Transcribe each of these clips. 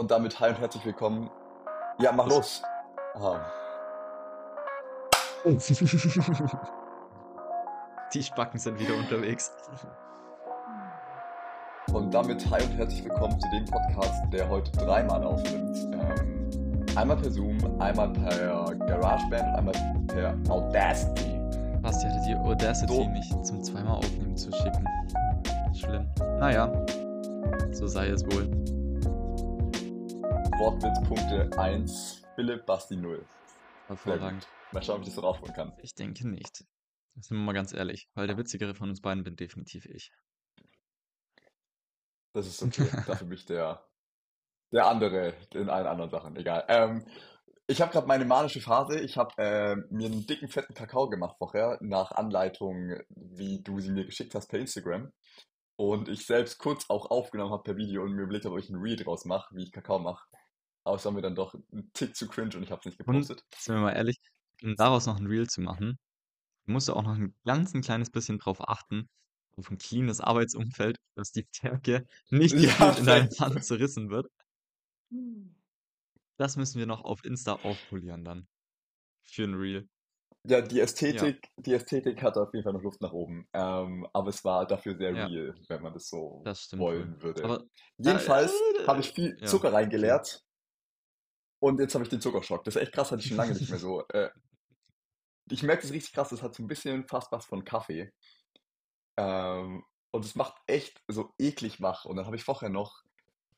Und damit hi und herzlich willkommen. Ja, mach los. Ah. Die Spacken sind wieder unterwegs. Und damit hi und herzlich willkommen zu dem Podcast, der heute dreimal aufnimmt. Ähm, einmal per Zoom, einmal per GarageBand und einmal per Audacity. Basti hatte die Audacity, So. mich zum zweimal aufnehmen zu schicken. Schlimm. Naja, so sei es wohl. Wortwitzpunkte 1, Philipp, Basti 0. Sehr Hervorragend. Mal schauen, ob ich das so raufholen kann. Ich denke nicht. Sind wir mal ganz ehrlich, weil der witzigere von uns beiden bin definitiv ich. Das ist okay. Dafür bin ich der, der andere in allen anderen Sachen. Egal. Ähm, ich habe gerade meine manische Phase. Ich habe äh, mir einen dicken, fetten Kakao gemacht vorher, nach Anleitung, wie du sie mir geschickt hast per Instagram. Und ich selbst kurz auch aufgenommen habe per Video und mir überlegt habe, ob ich ein Reel draus mache, wie ich Kakao mache. Aber es war mir dann doch ein Tick zu cringe und ich habe es nicht Und, gepostet. sind wir mal ehrlich, um daraus noch ein Reel zu machen, musst du auch noch ein ganz ein kleines bisschen drauf achten, auf ein cleanes Arbeitsumfeld, dass die Stärke nicht Ja, in deinen. Pfanne zerrissen wird. Das müssen wir noch auf Insta aufpolieren dann. Für ein Reel. Ja, die Ja, Ästhetik, die Ästhetik hat auf jeden Fall noch Luft nach oben. Ähm, aber es war dafür sehr ja, real, wenn man das so das wollen würde. Aber, äh, Jedenfalls habe ich äh, viel ja, Zucker reingeleert und jetzt habe ich den Zuckerschock. Das ist echt krass, hatte ich schon lange nicht mehr so. Äh, ich merke das richtig krass, das hat so ein bisschen fast was von Kaffee. Ähm, und es macht echt so eklig wach. Und dann habe ich vorher noch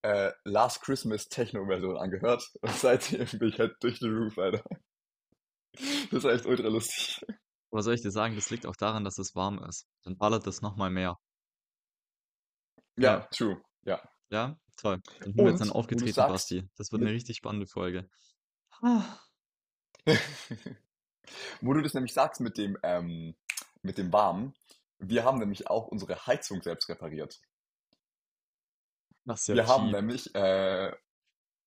äh, Last Christmas Techno-Version angehört. Und seitdem bin ich halt durch den Roof, Alter. Das war echt ultra lustig. Aber soll ich dir sagen, das liegt auch daran, dass es warm ist. Dann ballert das nochmal mehr. Ja, Ja, true. Ja. ja, toll. Dann sind wir jetzt Und, dann aufgetreten, sagst, Basti. Das wird eine richtig spannende Folge. Ah, Wo du das nämlich sagst mit dem, ähm, mit dem Warmen, wir haben nämlich auch unsere Heizung selbst repariert. Das ist ja Wir haben G. nämlich, äh,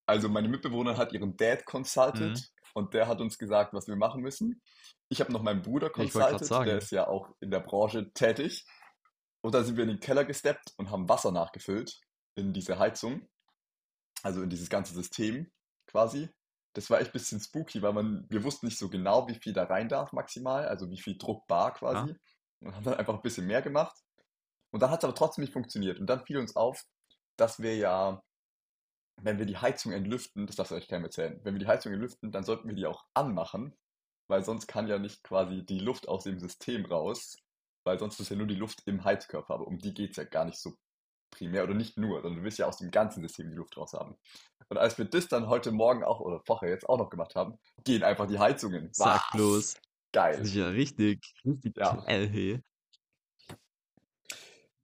also meine Mitbewohnerin hat ihren Dad Mhm. consulted und der hat uns gesagt, was wir machen müssen. Ich habe noch meinen Bruder consulted, der ist ja auch in der Branche tätig. Und dann sind wir in den Keller gesteppt und haben Wasser nachgefüllt in diese Heizung, also in dieses ganze System quasi. Das war echt ein bisschen spooky, weil man, wir wussten nicht so genau, wie viel da rein darf maximal, also wie viel Druck bar Ja, quasi. Und haben dann einfach ein bisschen mehr gemacht. Und dann hat es aber trotzdem nicht funktioniert. Und dann fiel uns auf, dass wir ja, wenn wir die Heizung entlüften, das darfst du euch keinem erzählen, wenn wir die Heizung entlüften, dann sollten wir die auch anmachen, weil sonst kann ja nicht quasi die Luft aus dem System raus, weil sonst ist ja nur die Luft im Heizkörper, aber um die geht's ja gar nicht so primär oder nicht nur, sondern du willst ja aus dem ganzen System die Luft raus haben. Und als wir das dann heute Morgen auch oder vorher jetzt auch noch gemacht haben, gehen einfach die Heizungen. sag Was? bloß. Das Geil. ist ja richtig, richtig Ja. geil, hey.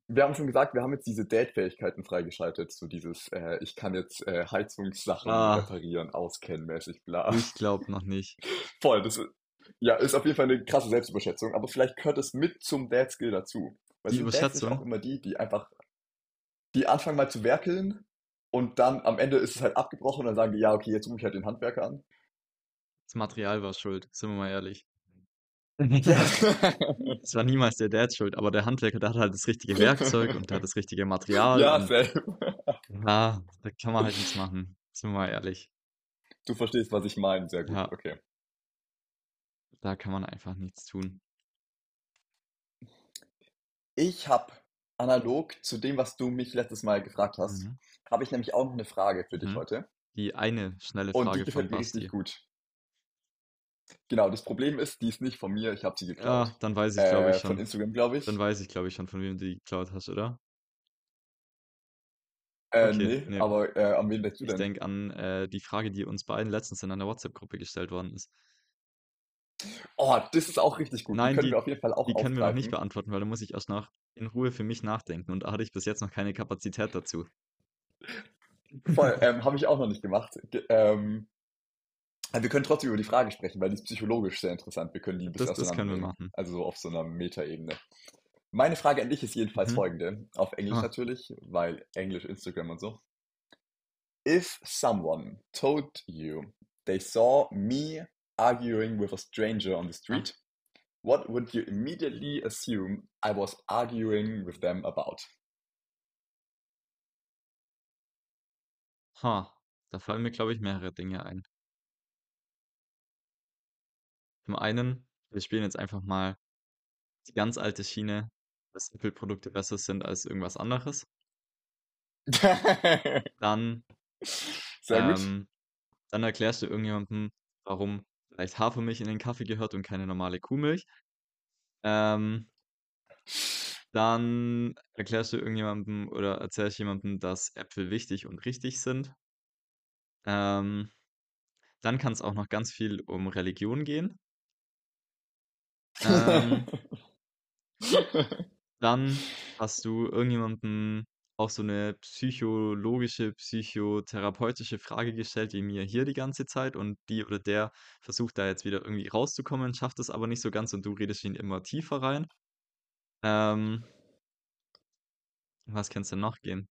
Wir haben schon gesagt, wir haben jetzt diese Date-Fähigkeiten freigeschaltet, so dieses, äh, ich kann jetzt äh, Heizungssachen Ah, reparieren, auskennen, mäßig, bla. ich glaube noch nicht. Voll, das ist, ja, ist auf jeden Fall eine krasse Selbstüberschätzung, aber vielleicht gehört es mit zum Dad-Skill dazu. Weil Die sind Dads auch Überschätzung? immer die, die einfach, die anfangen mal zu werkeln und dann am Ende ist es halt abgebrochen und dann sagen die, ja, okay, jetzt rufe ich halt den Handwerker an. Das Material war schuld, sind wir mal ehrlich. Es war niemals der Dad schuld, aber der Handwerker, der hat halt das richtige Werkzeug und der hat das richtige Material Ja, und selber. ja, da kann man halt nichts machen. Sind wir mal ehrlich. Du verstehst, was ich meine, sehr gut, Ja, okay. da kann man einfach nichts tun. Ich habe analog zu dem, was du mich letztes Mal gefragt hast, Mhm. habe ich nämlich auch noch eine Frage für dich Mhm. heute. Die eine schnelle Und die Frage von gefällt mir richtig gut. Genau, das Problem ist, die ist nicht von mir, ich habe sie geklaut. Ja, dann weiß ich, glaube ich Äh, von schon. Instagram, glaube Dann ich. weiß ich, glaube ich, schon, von wem du die geklaut hast, oder? Äh, Okay, nee, nee. aber äh, an wen denkst du Ich denn? denke an äh, die Frage, die uns beiden letztens in einer WhatsApp-Gruppe gestellt worden ist. Oh, das ist auch richtig gut. Die Nein, können die, wir auf jeden Fall auch die können wir noch nicht beantworten, weil da muss ich erst noch in Ruhe für mich nachdenken und da hatte ich bis jetzt noch keine Kapazität dazu. Voll, ähm, habe ich auch noch nicht gemacht. Ge ähm, wir können trotzdem über die Frage sprechen, weil die ist psychologisch sehr interessant. Wir können die ein bisschen Das, das können wir machen. Also so auf so einer Metaebene. Meine Frage an dich ist jedenfalls Mhm. folgende. Auf Englisch Ah, natürlich, weil Englisch, Instagram und so. If someone told you they saw me arguing with a stranger on the street, what would you immediately assume I was arguing with them about? Ha. Da fallen mir, glaube ich, mehrere Dinge ein. Zum einen, wir spielen jetzt einfach mal die ganz alte Schiene, dass Apple-Produkte besser sind als irgendwas anderes. Dann, ähm, dann erklärst du irgendjemandem, warum vielleicht Hafermilch in den Kaffee gehört und keine normale Kuhmilch. Ähm, dann erklärst du irgendjemandem oder erzählst jemandem, dass Äpfel wichtig und richtig sind. Ähm, dann kann es auch noch ganz viel um Religion gehen. Ähm, dann hast du irgendjemandem auch so eine psychologische, psychotherapeutische Frage gestellt, wie mir hier die ganze Zeit und die oder der versucht da jetzt wieder irgendwie rauszukommen, schafft es aber nicht so ganz und du redest ihn immer tiefer rein. Ähm, was kann es denn noch gehen?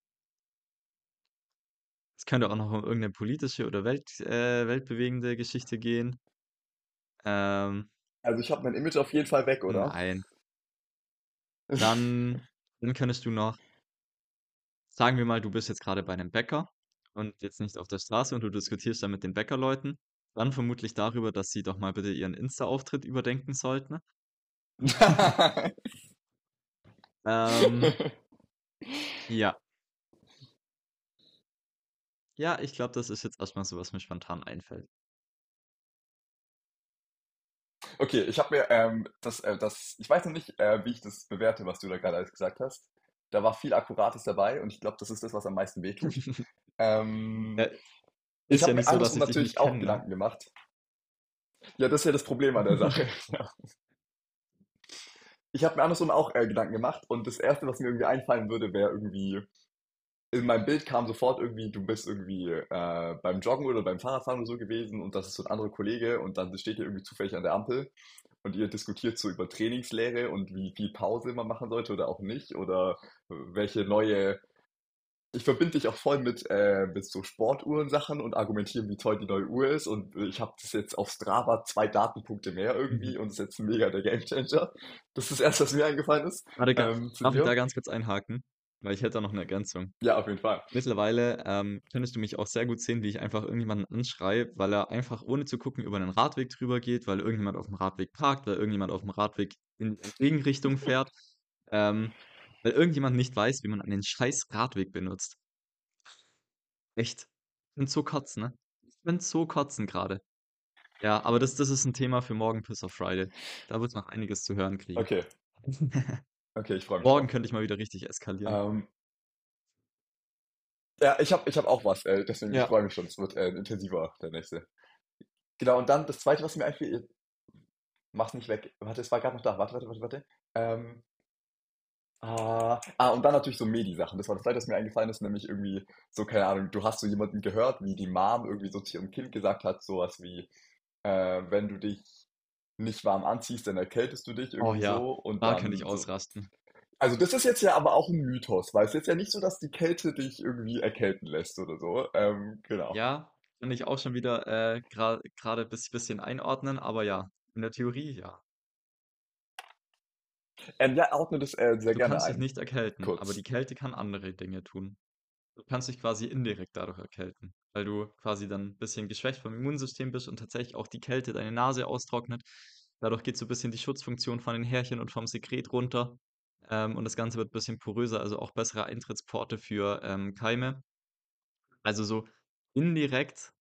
Es könnte auch noch um irgendeine politische oder Welt, äh, weltbewegende Geschichte gehen. Ähm, Also ich habe mein Image auf jeden Fall weg, oder? nein. Dann, dann könntest du noch, sagen wir mal, du bist jetzt gerade bei einem Bäcker und jetzt nicht auf der Straße und du diskutierst da mit den Bäckerleuten, dann vermutlich darüber, dass sie doch mal bitte ihren Insta-Auftritt überdenken sollten. Ähm, ja. Ja, ich glaube, das ist jetzt erstmal so, was mir spontan einfällt. Okay, ich habe mir ähm, das, äh, das, ich weiß noch nicht, äh, wie ich das bewerte, was du da gerade alles gesagt hast. Da war viel Akkurates dabei und ich glaube, das ist das, was am meisten wehtut. Ähm, Ja, ich ist ja habe mir so, dass ich natürlich auch kenne, ne? Gedanken gemacht. Ja, das ist ja das Problem an der Sache. Ja. Ich habe mir andersrum auch äh, Gedanken gemacht und das Erste, was mir irgendwie einfallen würde, wäre irgendwie, in meinem Bild kam sofort irgendwie, du bist irgendwie äh, beim Joggen oder beim Fahrradfahren oder so gewesen und das ist so ein anderer Kollege und dann steht ihr irgendwie zufällig an der Ampel und ihr diskutiert so über Trainingslehre und wie viel Pause man machen sollte oder auch nicht oder welche neue ich verbinde dich auch voll mit, äh, mit so Sportuhrensachen und argumentieren, wie toll die neue Uhr ist. Und ich habe das jetzt auf Strava zwei Datenpunkte mehr irgendwie Mhm. und das ist jetzt mega der Gamechanger. Das ist das Erste, was mir eingefallen ist. Warte, Ähm, darf ich da ganz kurz einhaken? Weil ich hätte da noch eine Ergänzung. Ja, auf jeden Fall. Mittlerweile ähm, könntest du mich auch sehr gut sehen, wie ich einfach irgendjemanden anschreie, weil er einfach ohne zu gucken über einen Radweg drüber geht, weil irgendjemand auf dem Radweg parkt, weil irgendjemand auf dem Radweg in die Gegenrichtung fährt, ähm, weil irgendjemand nicht weiß, wie man einen scheiß Radweg benutzt. Echt. Ich bin so kotzen, ne? Ich bin so kotzen gerade. Ja, aber das, das ist ein Thema für morgen Piss of Friday. Da wird noch einiges zu hören kriegen. Okay, okay, ich freue mich Morgen drauf. könnte ich mal wieder richtig eskalieren. Ähm, ja, ich habe ich hab auch was, äh, deswegen ich Ja. freue mich schon. Es wird äh, intensiver, der nächste. Genau, und dann das Zweite, was mir einfiel, mach's nicht weg. Warte, es war gerade noch da. Warte, warte, warte, warte. Ähm, Ah, ah, und dann natürlich so Medi-Sachen. Das war das Zweite, was mir eingefallen ist, nämlich irgendwie so, keine Ahnung, du hast so jemanden gehört, wie die Mom irgendwie so zu ihrem Kind gesagt hat, sowas wie, äh, wenn du dich nicht warm anziehst, dann erkältest du dich Oh irgendwie ja, so und da könnte ich dann so. ausrasten. Also das ist jetzt ja aber auch ein Mythos, weil es ist jetzt ja nicht so, dass die Kälte dich irgendwie erkälten lässt oder so. Ähm, genau. Ja, kann ich auch schon wieder äh, gerade bis bisschen einordnen, aber ja, in der Theorie ja. Ähm, ja, ordne das äh, sehr Du gerne kannst dich ein. nicht erkälten, aber die Kurz. Kälte kann andere Dinge tun. Du kannst dich quasi indirekt dadurch erkälten, weil du quasi dann ein bisschen geschwächt vom Immunsystem bist und tatsächlich auch die Kälte deine Nase austrocknet. Dadurch geht so ein bisschen die Schutzfunktion von den Härchen und vom Sekret runter. Ähm, und das Ganze wird ein bisschen poröser, also auch bessere Eintrittsporte für ähm, Keime. Also so indirekt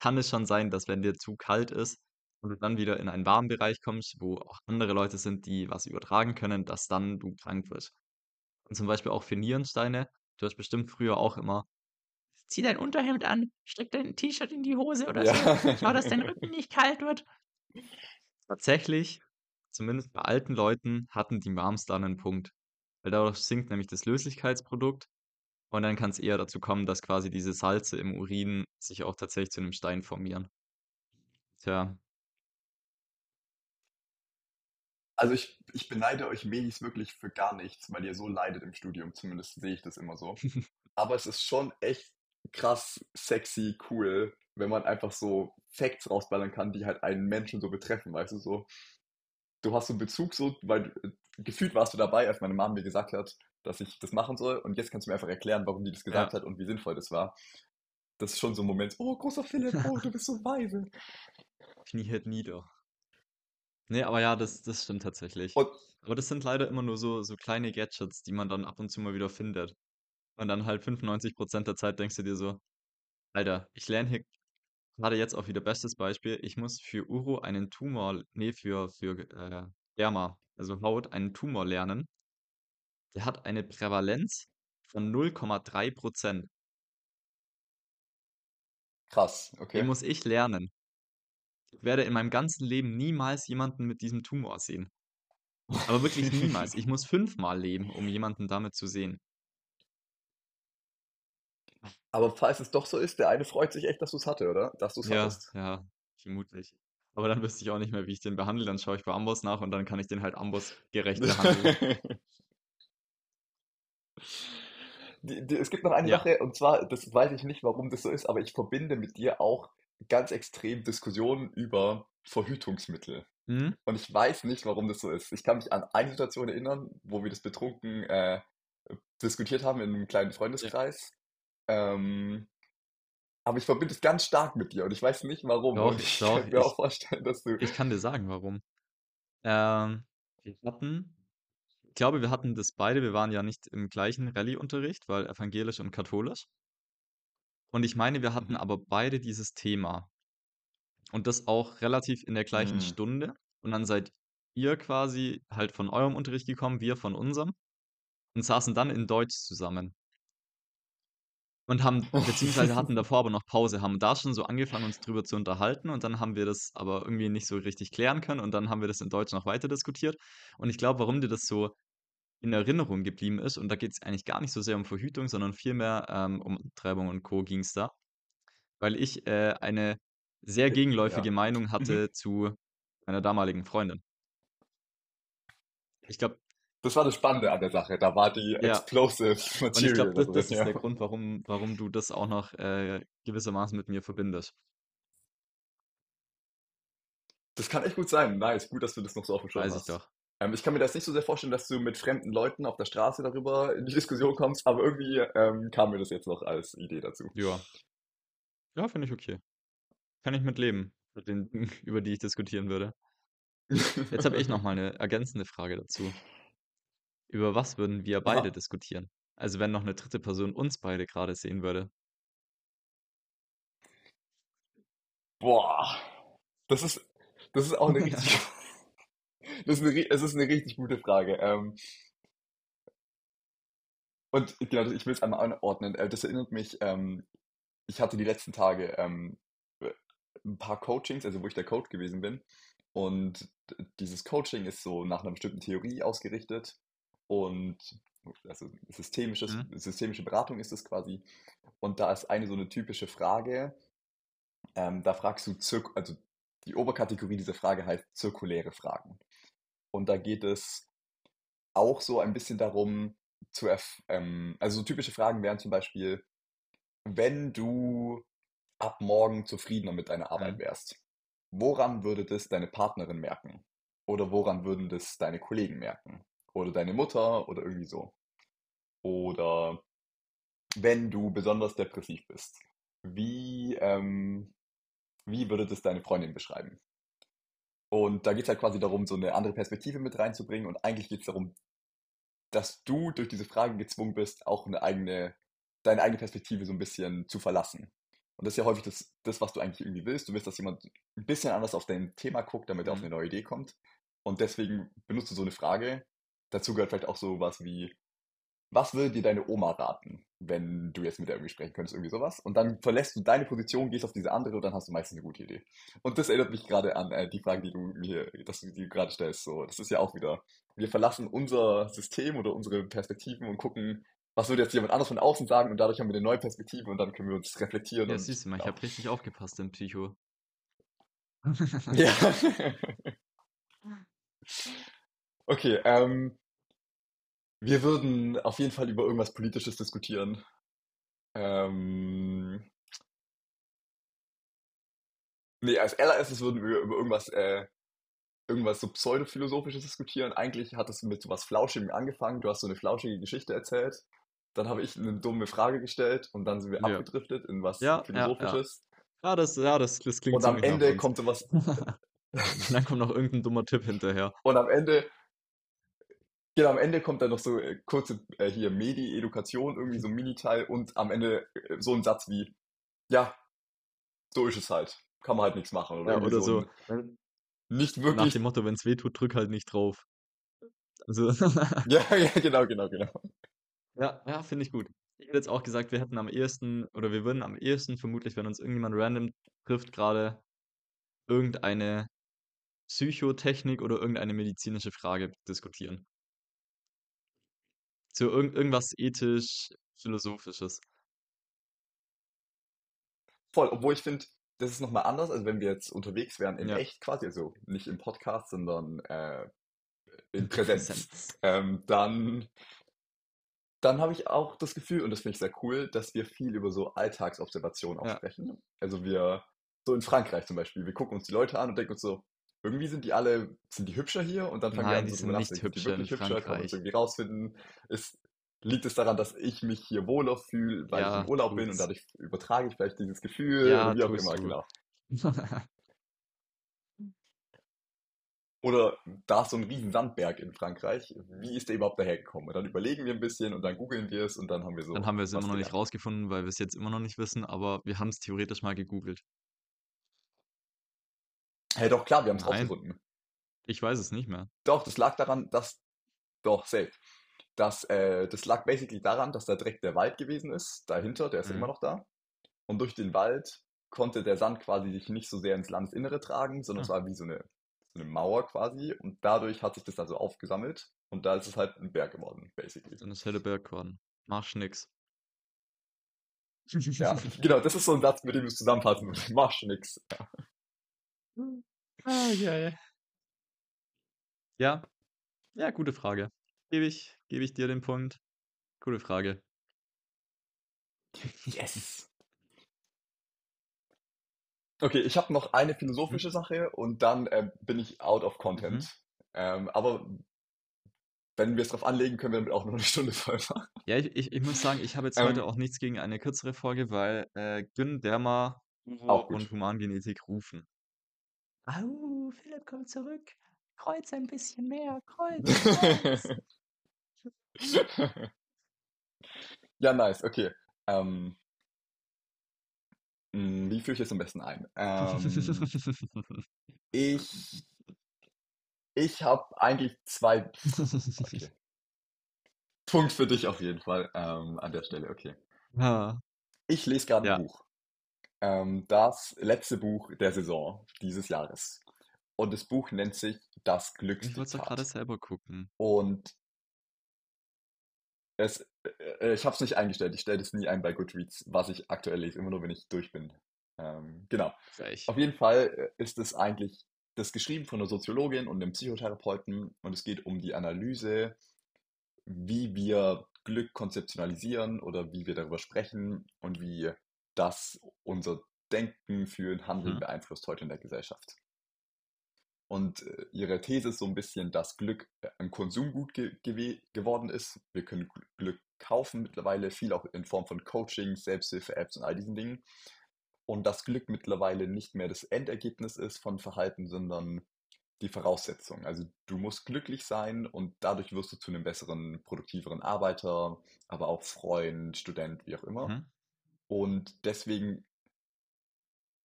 kann es schon sein, dass wenn dir zu kalt ist und du dann wieder in einen warmen Bereich kommst, wo auch andere Leute sind, die was übertragen können, dass dann du krank wirst. Und zum Beispiel auch für Nierensteine. Du hast bestimmt früher auch immer, zieh dein Unterhemd an, steck dein T-Shirt in die Hose oder Ja. so, schau, dass dein Rücken nicht kalt wird. Tatsächlich, zumindest bei alten Leuten, hatten die Moms dann einen Punkt. Weil dadurch sinkt nämlich das Löslichkeitsprodukt und dann kann es eher dazu kommen, dass quasi diese Salze im Urin sich auch tatsächlich zu einem Stein formieren. Tja, Also ich, ich beneide euch Medis wirklich für gar nichts, weil ihr so leidet im Studium. Zumindest sehe ich das immer so. Aber es ist schon echt krass, sexy, cool, wenn man einfach so Facts rausballern kann, die halt einen Menschen so betreffen, weißt du, so. Du hast so einen Bezug so, weil äh, gefühlt warst du dabei, als meine Mama mir gesagt hat, dass ich das machen soll und jetzt kannst du mir einfach erklären, warum die das gesagt ja. hat und wie sinnvoll das war. Das ist schon so ein Moment, oh, großer Philipp, oh, du bist so weise. Knie nieder. Nee, aber ja, das, das stimmt tatsächlich. Und Aber das sind leider immer nur so, so kleine Gadgets, die man dann ab und zu mal wieder findet. Und dann halt 95% der Zeit denkst du dir so, Alter, ich lerne hier gerade jetzt auch wieder bestes Beispiel. Ich muss für Uro einen Tumor, nee, für, für äh, Derma, also Haut, einen Tumor lernen. Der hat eine Prävalenz von 0,3%. krass, Den okay. muss ich lernen. Ich werde in meinem ganzen Leben niemals jemanden mit diesem Tumor sehen. Aber wirklich niemals. Ich muss fünfmal leben, um jemanden damit zu sehen. Aber falls es doch so ist, der eine freut sich echt, dass du es hatte, oder? Dass du es Ja, hattest. ja, vermutlich. Aber dann wüsste ich auch nicht mehr, wie ich den behandle. Dann schaue ich bei Amboss nach und dann kann ich den halt Amboss-gerecht behandeln. Die, die, es gibt noch eine Ja. Sache, und zwar, das weiß ich nicht, warum das so ist, aber ich verbinde mit dir auch ganz extrem Diskussionen über Verhütungsmittel. Hm? Und ich weiß nicht, warum das so ist. Ich kann mich an eine Situation erinnern, wo wir das betrunken äh, diskutiert haben in einem kleinen Ja. Ähm, aber ich verbinde es ganz stark mit dir und ich weiß nicht warum. Doch, Und ich doch, könnte mir auch ich, vorstellen, dass du. ich kann dir sagen, warum. Ähm, wir hatten, ich glaube, wir hatten das beide. Wir waren ja nicht im gleichen Rallye-Unterricht, weil evangelisch und katholisch. Und ich meine, wir hatten Mhm. aber beide dieses Thema. Und das auch relativ in der gleichen Mhm. Stunde. Und dann seid ihr quasi halt von eurem Unterricht gekommen, wir von unserem. Und saßen dann in Deutsch zusammen. Und haben, beziehungsweise hatten davor aber noch Pause, haben da schon so angefangen, uns drüber zu unterhalten. Und dann haben wir das aber irgendwie nicht so richtig klären können. Und dann haben wir das in Deutsch noch weiter diskutiert. Und ich glaube, warum dir das so in Erinnerung geblieben ist, und da geht es eigentlich gar nicht so sehr um Verhütung, sondern vielmehr ähm, um Treibung und Co. ging es da. Weil ich äh, eine sehr gegenläufige Ja. Meinung Mhm. hatte zu meiner damaligen Freundin. Ich glaube, Das war das Spannende an der Sache. Da war die ja, Explosive und ich glaube, Material da das, das ist ja. der Grund, warum, warum du das auch noch äh, gewissermaßen mit mir verbindest. Das kann echt gut sein. Nice, gut, dass du das noch so auf dem Schirm Weiß ich hast. doch. Ähm, ich kann mir das nicht so sehr vorstellen, dass du mit fremden Leuten auf der Straße darüber in die Diskussion kommst, aber irgendwie ähm, kam mir das jetzt noch als Idee dazu. Ja, ja, finde ich okay. Kann ich mit leben, mit den Dingen, über die ich diskutieren würde. Jetzt habe ich noch mal eine ergänzende Frage dazu. Über was würden wir beide Aha. diskutieren? Also wenn noch eine dritte Person uns beide gerade sehen würde. Boah, das ist, das ist auch eine richtig, das ist eine, ri- es ist eine richtig gute Frage. Ähm, und genau, ich will es einmal anordnen. Äh, Das erinnert mich, ähm, ich hatte die letzten Tage ähm, äh, ein paar Coachings, also wo ich der Coach gewesen bin. Und dieses Coaching ist so nach einer bestimmten Theorie ausgerichtet und also systemisches, Hm? systemische Beratung ist es quasi. Und da ist eine so eine typische Frage, ähm, da fragst du, zirk also die Oberkategorie dieser Frage heißt zirkuläre Fragen. Und da geht es auch so ein bisschen darum, zu erf ähm, also so typische Fragen wären zum Beispiel, wenn du ab morgen zufriedener mit deiner Arbeit Hm? wärst, woran würde das deine Partnerin merken? Oder woran würden das deine Kollegen merken? Oder deine Mutter oder irgendwie so. Oder wenn du besonders depressiv bist, wie, ähm, wie würde das deine Freundin beschreiben? Und da geht es halt quasi darum, so eine andere Perspektive mit reinzubringen. Und eigentlich geht es darum, dass du durch diese Fragen gezwungen bist, auch eine eigene, deine eigene Perspektive so ein bisschen zu verlassen. Und das ist ja häufig das, das, was du eigentlich irgendwie willst. Du willst, dass jemand ein bisschen anders auf dein Thema guckt, damit er auf Hm? eine neue Idee kommt. Und deswegen benutzt du so eine Frage. Dazu gehört vielleicht auch so was wie, was würde dir deine Oma raten, wenn du jetzt mit der irgendwie sprechen könntest, irgendwie sowas? Und dann verlässt du deine Position, gehst auf diese andere und dann hast du meistens eine gute Idee. Und das erinnert mich gerade an äh, die Frage, die du mir, dass du die gerade stellst. So, das ist ja auch wieder, wir verlassen unser System oder unsere Perspektiven und gucken, was würde jetzt jemand anders von außen sagen und dadurch haben wir eine neue Perspektive und dann können wir uns reflektieren Ja, siehst du mal, ich genau. habe richtig aufgepasst in Psycho. Ja. Okay, ähm, wir würden auf jeden Fall über irgendwas Politisches diskutieren. Ähm, nee, als allererstes würden wir über irgendwas, äh, irgendwas so pseudophilosophisches diskutieren. Eigentlich hat es mit so was Flauschigem angefangen. Du hast so eine flauschige Geschichte erzählt, dann habe ich eine dumme Frage gestellt und dann sind wir Ja. abgedriftet in was Ja, ja, ja. Philosophisches. Ja, das, ja, das, das klingt Und am ziemlich nach Ende uns. kommt sowas, Und dann kommt noch irgendein dummer Tipp hinterher. und am Ende, genau, am Ende kommt dann noch so äh, kurze, äh, hier Medi-Edukation, irgendwie so ein Miniteil und am Ende äh, so ein Satz wie, ja, so ist es halt. Kann man halt nichts machen. Oder Ja, oder so so. ein, nicht Nach wirklich, dem Motto, wenn es weh tut, drück halt nicht drauf. Also, ja, ja, genau, genau, genau. ja, ja, finde ich gut. Ich hätte jetzt auch gesagt, wir hätten am ehesten, oder wir würden am ehesten vermutlich, wenn uns irgendjemand random trifft, gerade irgendeine Psychotechnik oder irgendeine medizinische Frage diskutieren. So irgend, irgendwas ethisch-philosophisches. Voll, obwohl ich finde, das ist nochmal anders, als wenn wir jetzt unterwegs wären in Ja. echt quasi, also nicht im Podcast, sondern äh, in Präsenz. Präsenz. Ähm, dann dann habe ich auch das Gefühl, und das finde ich sehr cool, dass wir viel über so Alltagsobservationen auch Ja. sprechen. Also wir, so in Frankreich zum Beispiel, wir gucken uns die Leute an und denken uns so, irgendwie sind die alle, sind die hübscher hier? Und dann fangen wir Nein, an, die so sind nicht sind die hübscher in wirklich hübscher? Kann man irgendwie rausfinden? Ist, liegt es daran, dass ich mich hier wohler fühle, weil ich Ja, im Urlaub bin und tut's. dadurch übertrage ich vielleicht dieses Gefühl Ja, oder wie auch immer, du. genau. Oder da ist so ein riesen Sandberg in Frankreich. Wie ist der überhaupt dahergekommen? Und dann überlegen wir ein bisschen und dann googeln wir es und dann haben wir Dann so haben wir es immer noch nicht rausgefunden, weil wir es jetzt immer noch nicht wissen, aber wir haben es theoretisch mal gegoogelt. Hey, doch, klar, wir haben es rausgefunden. ich weiß es nicht mehr. Doch, das lag daran, dass, doch, safe. Das, äh, das lag basically daran, dass da direkt der Wald gewesen ist, dahinter, der ist ja immer Mhm. noch da. Und durch den Wald konnte der Sand quasi sich nicht so sehr ins Landesinnere tragen, sondern es Hm. war wie so eine, so eine Mauer quasi. Und dadurch hat sich das dann so aufgesammelt. Und da ist es halt ein Berg geworden, basically. Dann ist Helleberg geworden. Machst nix. Ja, genau, das ist so ein Satz, mit dem du es zusammenfassen musst. Machst nix. Ja. Ah, geil. Ja, ja, gute Frage. Gebe ich, gebe ich dir den Punkt. Gute Frage. Yes. Okay, ich habe noch eine Mhm. philosophische Sache und dann äh, bin ich out of Mhm. content. Ähm, aber wenn wir es drauf anlegen, können wir damit auch noch eine Stunde voll machen. Ja, ich, ich, ich muss sagen, ich habe jetzt heute Ähm, auch nichts gegen eine kürzere Folge, weil äh, Gün, Derma, Uro auch und gut. Humangenetik rufen. Au, Philipp kommt zurück. Kreuz ein bisschen mehr. Kreuz, Kreuz. Ja, nice, okay. Ähm, mh, wie führe ich es am besten ein? Ähm, ich ich habe eigentlich zwei. Okay. Punkt für dich auf jeden Fall ähm, an der Stelle, okay. Ah, Ich lese gerade ein ja. Buch. Ähm, das letzte Buch der Saison dieses Jahres. Und das Buch nennt sich Das Ich wollte es doch gerade selber gucken. Und es, äh, ich habe es nicht eingestellt. Ich stelle das nie ein bei Goodreads, was ich aktuell lese, immer nur wenn ich durch bin. Ähm, genau. Auf jeden Fall äh, ist es eigentlich das geschrieben von einer Soziologin und einem Psychotherapeuten und es geht um die Analyse, wie wir Glück konzeptionalisieren oder wie wir darüber sprechen und wie das unser Denken, Fühlen, Handeln Mhm. beeinflusst heute in der Gesellschaft. Und äh, ihre These ist so ein bisschen, dass Glück äh, ein Konsumgut ge gewe- geworden ist. Wir können Gl- Glück kaufen mittlerweile, viel auch in Form von Coaching, Selbsthilfe-Apps und all diesen Dingen. Und dass Glück mittlerweile nicht mehr das Endergebnis ist von Verhalten, sondern die Voraussetzung. Also du musst glücklich sein und dadurch wirst du zu einem besseren, produktiveren Arbeiter, aber auch Freund, Student, wie auch immer. Mhm. Und deswegen,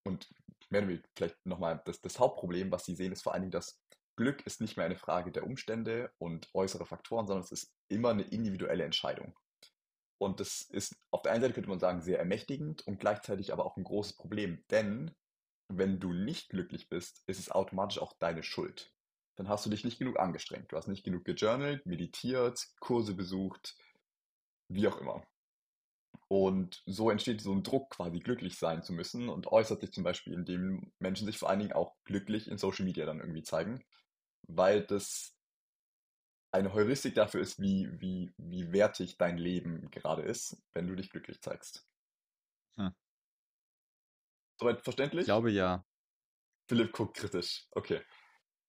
und weniger vielleicht nochmal, das, das Hauptproblem, was sie sehen, ist vor allen Dingen, dass Glück ist nicht mehr eine Frage der Umstände und äußere Faktoren, sondern es ist immer eine individuelle Entscheidung. Und das ist auf der einen Seite könnte man sagen sehr ermächtigend und gleichzeitig aber auch ein großes Problem, denn wenn du nicht glücklich bist, ist es automatisch auch deine Schuld. Dann hast du dich nicht genug angestrengt, du hast nicht genug gejournalt, meditiert, Kurse besucht, wie auch immer. Und so entsteht so ein Druck, quasi glücklich sein zu müssen und äußert sich zum Beispiel, indem Menschen sich vor allen Dingen auch glücklich in Social Media dann irgendwie zeigen, weil das eine Heuristik dafür ist, wie, wie, wie wertig dein Leben gerade ist, wenn du dich glücklich zeigst. Hm. Soweit Ich verständlich? glaube ja. Philipp guckt kritisch. Okay.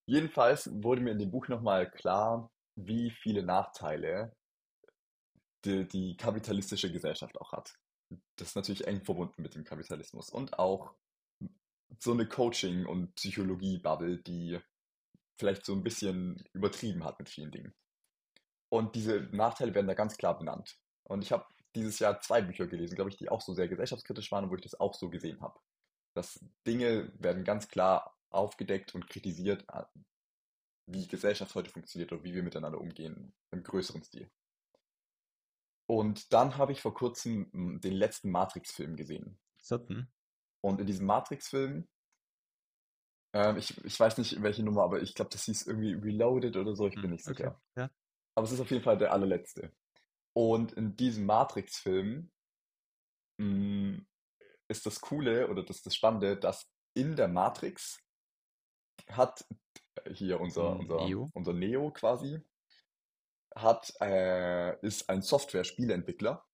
Jedenfalls wurde mir in dem Buch nochmal klar, wie viele Nachteile die, die kapitalistische Gesellschaft auch hat. Das ist natürlich eng verbunden mit dem Kapitalismus. Und auch so eine Coaching- und Psychologie-Bubble, die vielleicht so ein bisschen übertrieben hat mit vielen Dingen. Und diese Nachteile werden da ganz klar benannt. Und ich habe dieses Jahr zwei Bücher gelesen, glaube ich, die auch so sehr gesellschaftskritisch waren, wo ich das auch so gesehen habe. Dass Dinge werden ganz klar aufgedeckt und kritisiert, wie Gesellschaft heute funktioniert oder wie wir miteinander umgehen im größeren Stil. Und dann habe ich vor kurzem hm, den letzten Matrix-Film gesehen. Sutton. Und in diesem Matrix-Film, ähm, ich, ich weiß nicht welche Nummer, aber ich glaube, das hieß irgendwie Reloaded oder so, ich bin Hm, nicht okay. sicher. Ja. Aber es ist auf jeden Fall der allerletzte. Und in diesem Matrix-Film mh, ist das Coole oder das, das Spannende, dass in der Matrix hat hier unser, Hm, unser, Neo. unser Neo quasi, hat, äh, ist ein Software-Spieleentwickler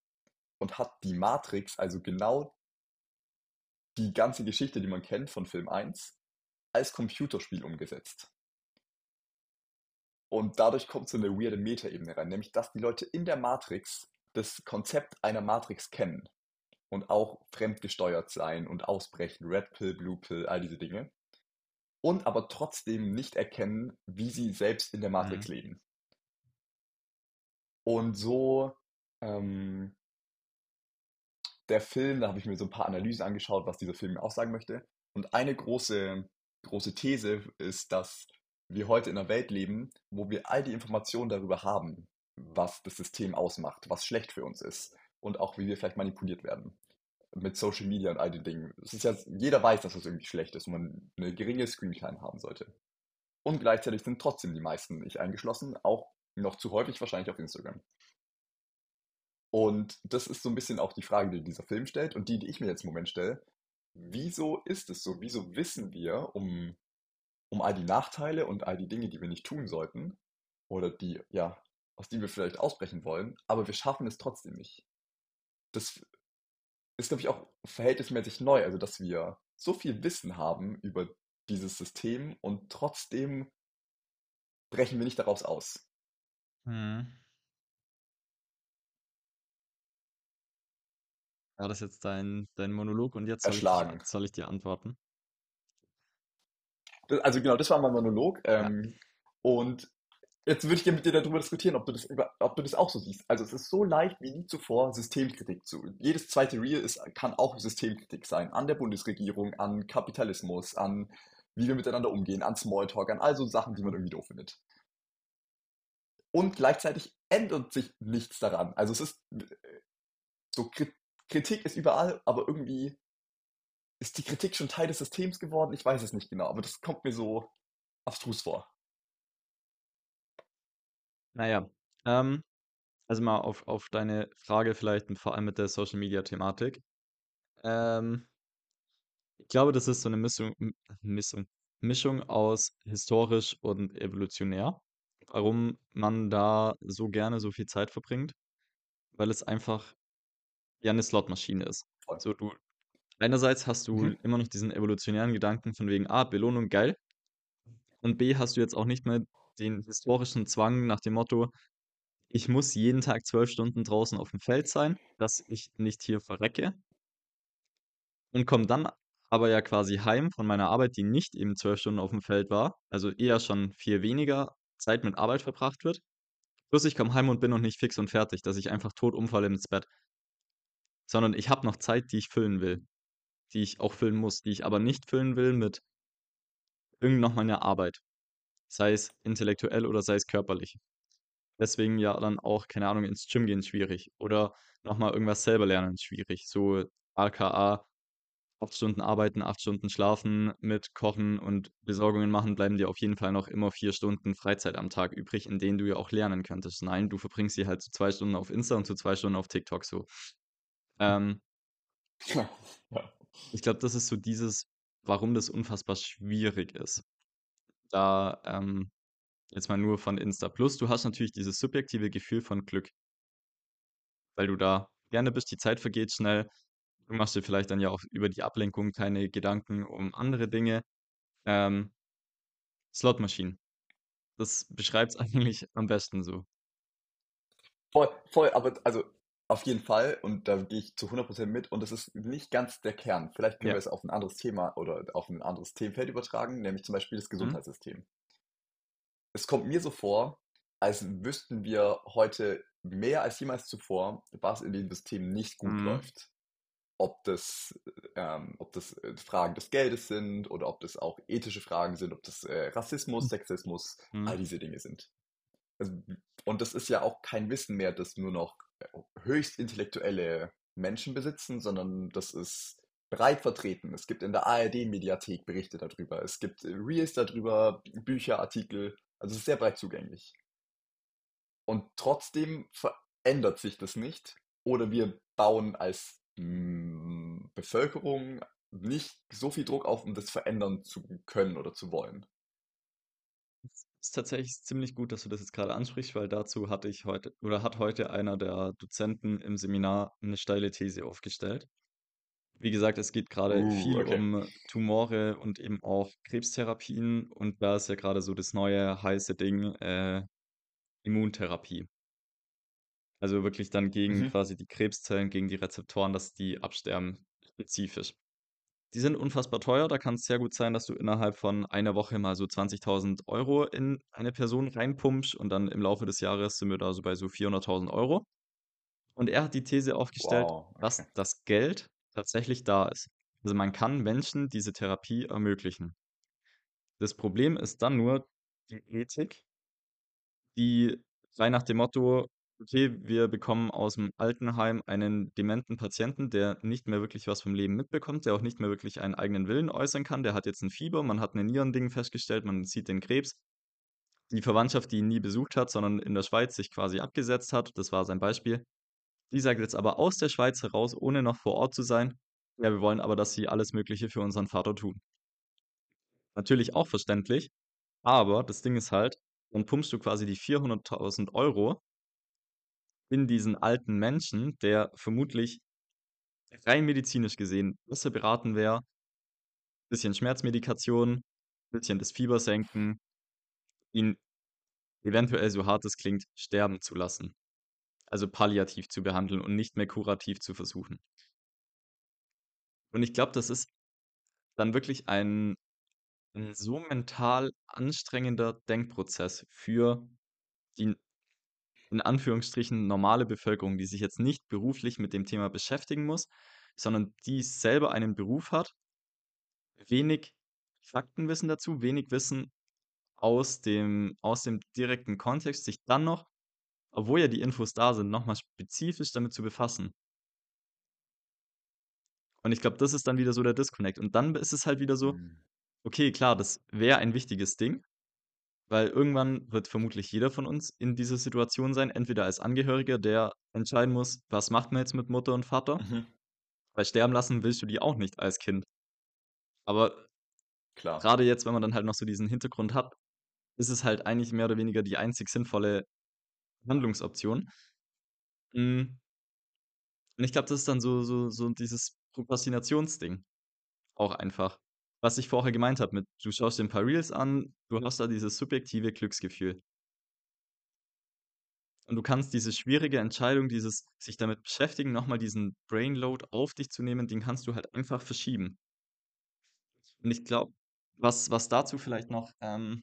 und hat die Matrix, also genau die ganze Geschichte, die man kennt von Film 1, als Computerspiel umgesetzt. Und dadurch kommt so eine weirde Metaebene rein, nämlich dass die Leute in der Matrix das Konzept einer Matrix kennen und auch fremdgesteuert sein und ausbrechen, Red Pill, Blue Pill, all diese Dinge. Und aber trotzdem nicht erkennen, wie sie selbst in der Matrix Mhm. leben. Und so, ähm, der Film, da habe ich mir so ein paar Analysen angeschaut, was dieser Film aussagen möchte. Und eine große, große These ist, dass wir heute in einer Welt leben, wo wir all die Informationen darüber haben, was das System ausmacht, was schlecht für uns ist und auch wie wir vielleicht manipuliert werden. Mit Social Media und all den Dingen. Es ist ja, jeder weiß, dass das irgendwie schlecht ist und man eine geringe Screentime haben sollte. Und gleichzeitig sind trotzdem die meisten, ich eingeschlossen, auch noch zu häufig wahrscheinlich auf Instagram. Und das ist so ein bisschen auch die Frage, die dieser Film stellt und die, die ich mir jetzt im Moment stelle. Wieso ist es so? Wieso wissen wir um, um all die Nachteile und all die Dinge, die wir nicht tun sollten oder die, ja, aus denen wir vielleicht ausbrechen wollen, aber wir schaffen es trotzdem nicht? Das ist, glaube ich, auch verhältnismäßig neu, also dass wir so viel Wissen haben über dieses System und trotzdem brechen wir nicht daraus aus. Mhm. War das jetzt dein, dein Monolog und jetzt soll ich, Erschlagen. soll ich dir antworten? Das, also genau, das war mein Monolog. Ja. Ähm, und jetzt würde ich gerne mit dir darüber diskutieren, ob du das, über, ob du das auch so siehst. Also es ist so leicht wie nie zuvor, Systemkritik zu. Jedes zweite Reel ist, kann auch Systemkritik sein. An der Bundesregierung, an Kapitalismus, an wie wir miteinander umgehen, an Smalltalk, an all so Sachen, die man irgendwie doof findet. Und gleichzeitig ändert sich nichts daran. Also es ist äh, so, Kri- Kritik ist überall, aber irgendwie ist die Kritik schon Teil des Systems geworden? Ich weiß es nicht genau, aber das kommt mir so abstrus vor. Naja, ähm, also mal auf, auf deine Frage vielleicht und vor allem mit der Social Media Thematik. Ähm, ich glaube, das ist so eine Mischung, Mischung, Mischung aus historisch und evolutionär. Warum man da so gerne so viel Zeit verbringt, weil es einfach ja eine Slotmaschine ist. Voll. So, du, einerseits hast du Mhm. immer noch diesen evolutionären Gedanken von wegen, A, Belohnung geil. Und B, hast du jetzt auch nicht mehr den historischen Zwang nach dem Motto, ich muss jeden Tag zwölf Stunden draußen auf dem Feld sein, dass ich nicht hier verrecke. Und komme dann aber ja quasi heim von meiner Arbeit, die nicht eben zwölf Stunden auf dem Feld war, also eher schon viel weniger Zeit mit Arbeit verbracht wird. Plus ich komme heim und bin noch nicht fix und fertig, dass ich einfach tot umfalle ins Bett. Sondern ich habe noch Zeit, die ich füllen will, die ich auch füllen muss, die ich aber nicht füllen will mit irgend noch meiner Arbeit. Sei es intellektuell oder sei es körperlich. Deswegen ja dann auch, keine Ahnung, ins Gym gehen schwierig. Oder nochmal irgendwas selber lernen schwierig. So aka acht Stunden arbeiten, acht Stunden schlafen, mit Kochen und Besorgungen machen, bleiben dir auf jeden Fall noch immer vier Stunden Freizeit am Tag übrig, in denen du ja auch lernen könntest. Nein, du verbringst sie halt zu zwei Stunden auf Insta und zu zwei Stunden auf TikTok so. Ähm, Ja. ich glaube, das ist so dieses, warum das unfassbar schwierig ist. Da, ähm, jetzt mal nur von Insta. Plus, du hast natürlich dieses subjektive Gefühl von Glück, weil du da gerne bist, die Zeit vergeht schnell. Du machst dir vielleicht dann ja auch über die Ablenkung keine Gedanken um andere Dinge. Ähm, Slotmaschinen. Das beschreibt es eigentlich am besten so. Voll, voll, aber also auf jeden Fall und da gehe ich zu 100% mit und das ist nicht ganz der Kern. Vielleicht können Ja. wir es auf ein anderes Thema oder auf ein anderes Themenfeld übertragen, nämlich zum Beispiel das Mhm. Gesundheitssystem. Es kommt mir so vor, als wüssten wir heute mehr als jemals zuvor, was in dem System nicht gut Mhm. läuft. Ob das, ähm, ob das äh, Fragen des Geldes sind oder ob das auch ethische Fragen sind, ob das äh, Rassismus, Sexismus, all Mhm. diese Dinge sind. Also, und das ist ja auch kein Wissen mehr, das nur noch äh, höchst intellektuelle Menschen besitzen, sondern das ist breit vertreten. Es gibt in der ARD-Mediathek Berichte darüber, es gibt äh, Reels darüber, Bücher, Artikel, also es ist sehr breit zugänglich. Und trotzdem verändert sich das nicht oder wir bauen als Bevölkerung nicht so viel Druck auf, um das verändern zu können oder zu wollen. Es ist tatsächlich ziemlich gut, dass du das jetzt gerade ansprichst, weil dazu hatte ich heute oder hat heute einer der Dozenten im Seminar eine steile These aufgestellt. Wie gesagt, es geht gerade Uh, viel okay. um Tumore und eben auch Krebstherapien und da ist ja gerade so das neue heiße Ding, äh, Immuntherapie. Also wirklich dann gegen Mhm. quasi die Krebszellen, gegen die Rezeptoren, dass die absterben, spezifisch. Die sind unfassbar teuer. Da kann es sehr gut sein, dass du innerhalb von einer Woche mal so 20.000 Euro in eine Person reinpumpst und dann im Laufe des Jahres sind wir da so bei so 400.000 Euro. Und er hat die These aufgestellt, Wow, dass okay. das Geld tatsächlich da ist. Also man kann Menschen diese Therapie ermöglichen. Das Problem ist dann nur die Ethik, die frei nach dem Motto, okay, wir bekommen aus dem Altenheim einen dementen Patienten, der nicht mehr wirklich was vom Leben mitbekommt, der auch nicht mehr wirklich einen eigenen Willen äußern kann. Der hat jetzt ein Fieber, man hat ein Nierending festgestellt, man sieht den Krebs. Die Verwandtschaft, die ihn nie besucht hat, sondern in der Schweiz sich quasi abgesetzt hat, das war sein Beispiel. Die sagt jetzt aber aus der Schweiz heraus, ohne noch vor Ort zu sein, ja, wir wollen aber, dass sie alles Mögliche für unseren Vater tun. Natürlich auch verständlich, aber das Ding ist halt, dann pumpst du quasi die 400.000 Euro in diesen alten Menschen, der vermutlich rein medizinisch gesehen besser beraten wäre, bisschen Schmerzmedikation, bisschen das Fieber senken, ihn eventuell, so hart es klingt, sterben zu lassen. Also palliativ zu behandeln und nicht mehr kurativ zu versuchen. Und ich glaube, das ist dann wirklich ein, ein so mental anstrengender Denkprozess für die in Anführungsstrichen normale Bevölkerung, die sich jetzt nicht beruflich mit dem Thema beschäftigen muss, sondern die selber einen Beruf hat, wenig Faktenwissen dazu, wenig Wissen aus dem, aus dem direkten Kontext, sich dann noch, obwohl ja die Infos da sind, nochmal spezifisch damit zu befassen. Und ich glaube, das ist dann wieder so der Disconnect. Und dann ist es halt wieder so, Mm. okay, klar, das wäre ein wichtiges Ding, weil irgendwann wird vermutlich jeder von uns in dieser Situation sein, entweder als Angehöriger, der entscheiden muss, was macht man jetzt mit Mutter und Vater, Mhm. weil sterben lassen willst du die auch nicht als Kind. Aber Klar. gerade jetzt, wenn man dann halt noch so diesen Hintergrund hat, ist es halt eigentlich mehr oder weniger die einzig sinnvolle Handlungsoption. Mm. Und ich glaube, das ist dann so, so, so dieses Prokrastinationsding auch einfach. Was ich vorher gemeint habe mit, du schaust dir ein paar Reels an, du hast da dieses subjektive Glücksgefühl. Und du kannst diese schwierige Entscheidung, dieses sich damit beschäftigen, nochmal diesen Brainload auf dich zu nehmen, den kannst du halt einfach verschieben. Und ich glaube, was, was dazu vielleicht noch ähm,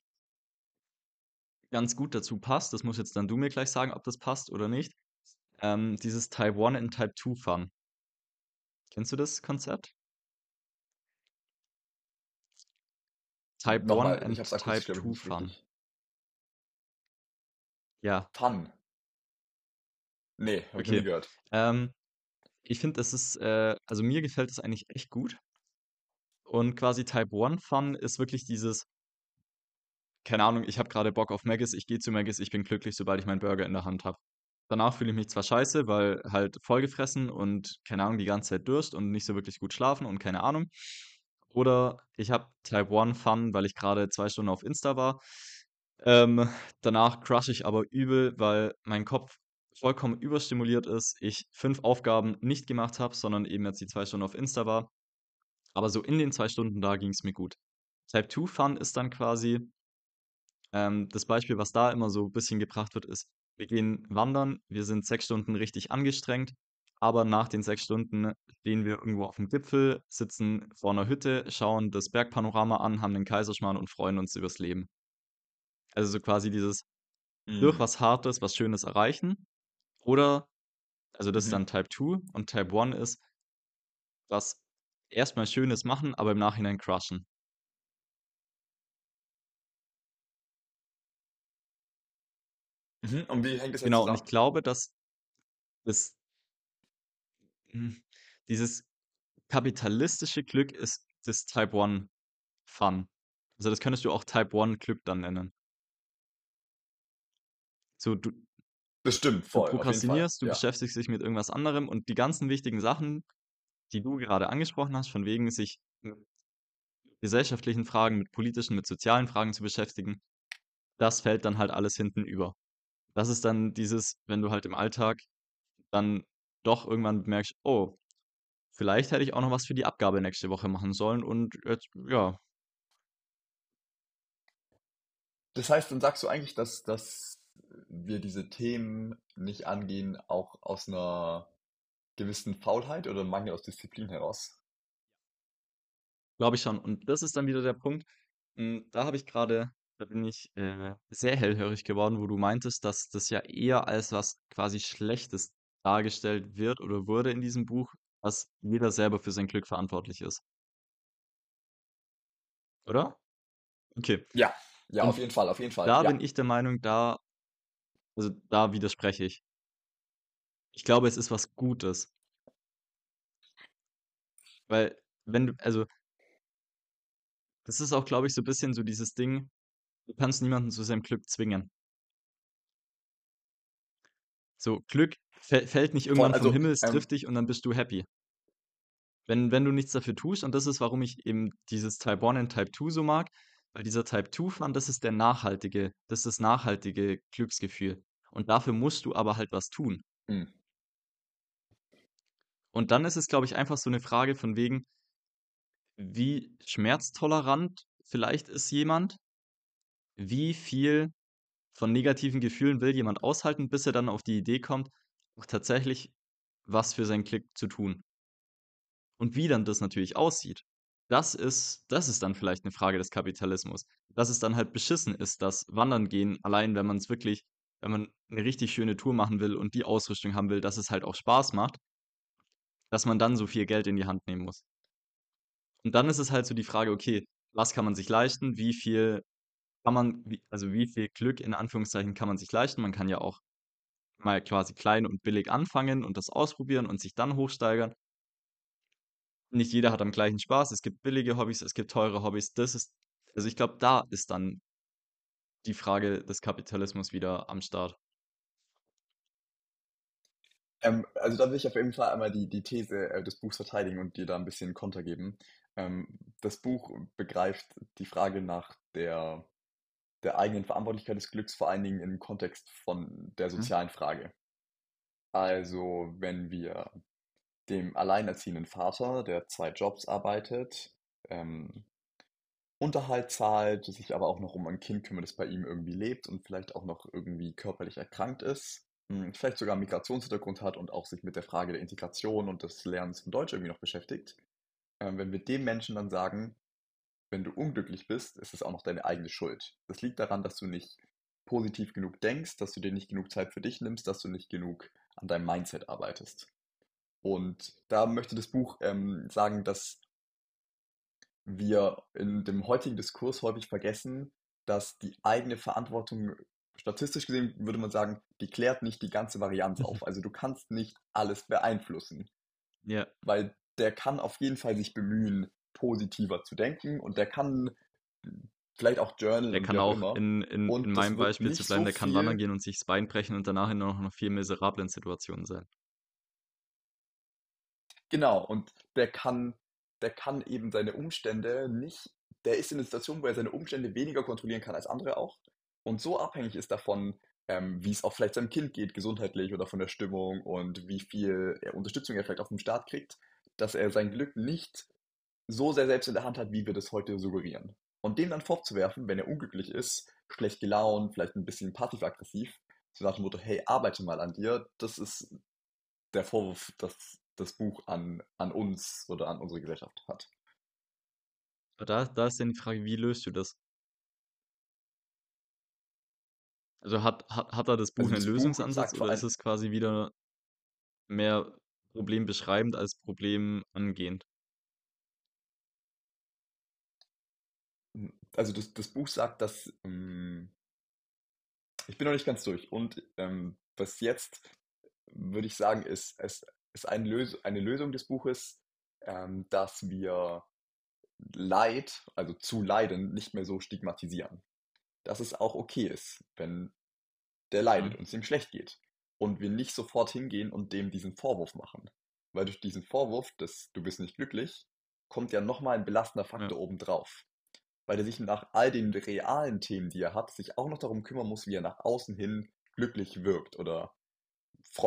ganz gut dazu passt, das muss jetzt dann du mir gleich sagen, ob das passt oder nicht, ähm, dieses Type 1 und Type 2 Fun. Kennst du das Konzept? Type 1 Nochmal, ich and Type glaube ich, 2 nicht Fun. Ja, Fun. Nee, habe ich noch nie okay. gehört. Ähm, ich finde, das ist, äh, also mir gefällt das eigentlich echt gut. Und quasi Type 1 Fun ist wirklich dieses, keine Ahnung, ich habe gerade Bock auf Maggis, ich gehe zu Maggis, ich bin glücklich, sobald ich meinen Burger in der Hand habe. Danach fühle ich mich zwar scheiße, weil halt vollgefressen und keine Ahnung, die ganze Zeit Durst und nicht so wirklich gut schlafen und keine Ahnung. Oder ich habe Type 1 Fun, weil ich gerade zwei Stunden auf Insta war. Ähm, danach crush ich aber übel, weil mein Kopf vollkommen überstimuliert ist, ich fünf Aufgaben nicht gemacht habe, sondern eben jetzt die zwei Stunden auf Insta war. Aber so in den zwei Stunden da ging es mir gut. Type 2 Fun ist dann quasi, ähm, das Beispiel, was da immer so ein bisschen gebracht wird, ist, wir gehen wandern, wir sind sechs Stunden richtig angestrengt, aber nach den sechs Stunden stehen wir irgendwo auf dem Gipfel, sitzen vor einer Hütte, schauen das Bergpanorama an, haben den Kaiserschmarrn und freuen uns übers Leben. Also so quasi dieses durch Mhm. was Hartes, was Schönes erreichen. Oder, also das ist Mhm. dann Type 2 und Type 1 ist was erstmal Schönes machen, aber im Nachhinein crushen. Mhm. Und wie hängt das jetzt Genau, und ich zusammen? glaube, dass das, hm, dieses kapitalistische Glück ist das Type 1 Fun. Also das könntest du auch Type 1 Glück dann nennen. So, du, Das stimmt, du voll, Fall. prokrastinierst, du Ja. beschäftigst dich mit irgendwas anderem und die ganzen wichtigen Sachen, die du gerade angesprochen hast, von wegen sich mit gesellschaftlichen Fragen, mit politischen, mit sozialen Fragen zu beschäftigen, das fällt dann halt alles hinten über. Das ist dann dieses, wenn du halt im Alltag dann doch irgendwann bemerkst, oh, vielleicht hätte ich auch noch was für die Abgabe nächste Woche machen sollen und jetzt, ja, Das heißt, dann sagst du eigentlich, dass, dass wir diese Themen nicht angehen, auch aus einer gewissen Faulheit oder Mangel aus Disziplin heraus? glaube ich schon. Und das ist dann wieder der Punkt, hm, da habe ich gerade, da bin ich äh, sehr hellhörig geworden, wo du meintest, dass das ja eher als was quasi Schlechtes dargestellt wird oder wurde in diesem Buch, dass jeder selber für sein Glück verantwortlich ist, oder? Okay. Ja, ja, auf jeden Fall, auf jeden Fall, da ja. bin ich der Meinung, da, also da widerspreche ich. Ich glaube, es ist was Gutes, weil wenn du, also das ist auch, glaube ich, so ein bisschen so dieses Ding, du kannst niemanden zu seinem Glück zwingen. So, Glück fällt nicht irgendwann vom also, Himmel, es ähm, trifft dich und dann bist du happy. Wenn wenn du nichts dafür tust und das ist, warum ich eben dieses Type 1 und Type 2 so mag, weil dieser Type 2 Fun, das ist der nachhaltige das ist das nachhaltige Glücksgefühl. Und dafür musst du aber halt was tun. mh. Und dann ist es, glaube ich, einfach so eine Frage von wegen, wie schmerztolerant vielleicht ist jemand? Wie viel von negativen Gefühlen will jemand aushalten, bis er dann auf die Idee kommt, tatsächlich was für sein Glück zu tun? Und wie dann das natürlich aussieht, das ist das ist dann vielleicht eine Frage des Kapitalismus. Dass es dann halt beschissen ist, dass Wandern gehen, allein wenn man es wirklich wenn man eine richtig schöne Tour machen will und die Ausrüstung haben will, dass es halt auch Spaß macht, dass man dann so viel Geld in die Hand nehmen muss. Und dann ist es halt so die Frage, okay, was kann man sich leisten? Wie viel kann man also, wie viel Glück in Anführungszeichen kann man sich leisten? Man kann ja auch mal quasi klein und billig anfangen und das ausprobieren und sich dann hochsteigern. Nicht jeder hat am gleichen Spaß. Es gibt billige Hobbys, es gibt teure Hobbys. Das ist also, ich glaube, da ist dann die Frage des Kapitalismus wieder am Start. Ähm, also da will ich auf jeden Fall einmal die, die These äh, des Buchs verteidigen und dir da ein bisschen Konter geben. Ähm, das Buch begreift die Frage nach der, der eigenen Verantwortlichkeit des Glücks vor allen Dingen im Kontext von der Mhm. sozialen Frage. Also wenn wir dem alleinerziehenden Vater, der zwei Jobs arbeitet, ähm, Unterhalt zahlt, sich aber auch noch um ein Kind kümmert, das bei ihm irgendwie lebt und vielleicht auch noch irgendwie körperlich erkrankt ist, mh, vielleicht sogar einen Migrationshintergrund hat und auch sich mit der Frage der Integration und des Lernens von Deutsch irgendwie noch beschäftigt. Ähm, wenn wir dem Menschen dann sagen, wenn du unglücklich bist, ist es auch noch deine eigene Schuld. Das liegt daran, dass du nicht positiv genug denkst, dass du dir nicht genug Zeit für dich nimmst, dass du nicht genug an deinem Mindset arbeitest. Und da möchte das Buch ähm, sagen, dass wir in dem heutigen Diskurs häufig vergessen, dass die eigene Verantwortung, statistisch gesehen würde man sagen, die klärt nicht die ganze Varianz auf. Also du kannst nicht alles beeinflussen, Ja, weil der kann auf jeden Fall sich bemühen, positiver zu denken und der kann vielleicht auch journalen der kann auch in in in meinem Beispiel zu bleiben, so der kann wandern gehen und sich das Bein brechen und danach in noch viel miserablen Situation sein. Genau, und der kann, der kann eben seine Umstände nicht, der ist in einer Situation, wo er seine Umstände weniger kontrollieren kann als andere auch und so abhängig ist davon, ähm, wie es auch vielleicht seinem Kind geht, gesundheitlich oder von der Stimmung und wie viel er Unterstützung er vielleicht auf dem Start kriegt, dass er sein Glück nicht so sehr selbst in der Hand hat, wie wir das heute suggerieren. Und dem dann vorzuwerfen, wenn er unglücklich ist, schlecht gelaunt, vielleicht ein bisschen passiv-aggressiv, so nach dem Motto, hey, arbeite mal an dir, das ist der Vorwurf, dass das Buch an, an uns oder an unsere Gesellschaft hat. Da, da ist dann die Frage, wie löst du das? Also hat, hat, hat da das Buch Also einen Buch Lösungsansatz vor oder ist es quasi wieder mehr problembeschreibend als problemangehend? Also das, das Buch sagt, dass ähm, ich bin noch nicht ganz durch und ähm, bis jetzt würde ich sagen, ist es ist eine, Lös eine Lösung des Buches, ähm, dass wir Leid, also zu leiden, nicht mehr so stigmatisieren. Dass es auch okay ist, wenn der leidet Mhm. und es ihm schlecht geht. Und wir nicht sofort hingehen und dem diesen Vorwurf machen. Weil durch diesen Vorwurf, dass du bist nicht glücklich, kommt ja nochmal ein belastender Ja. Faktor obendrauf. Weil er sich nach all den realen Themen, die er hat, sich auch noch darum kümmern muss, wie er nach außen hin glücklich wirkt oder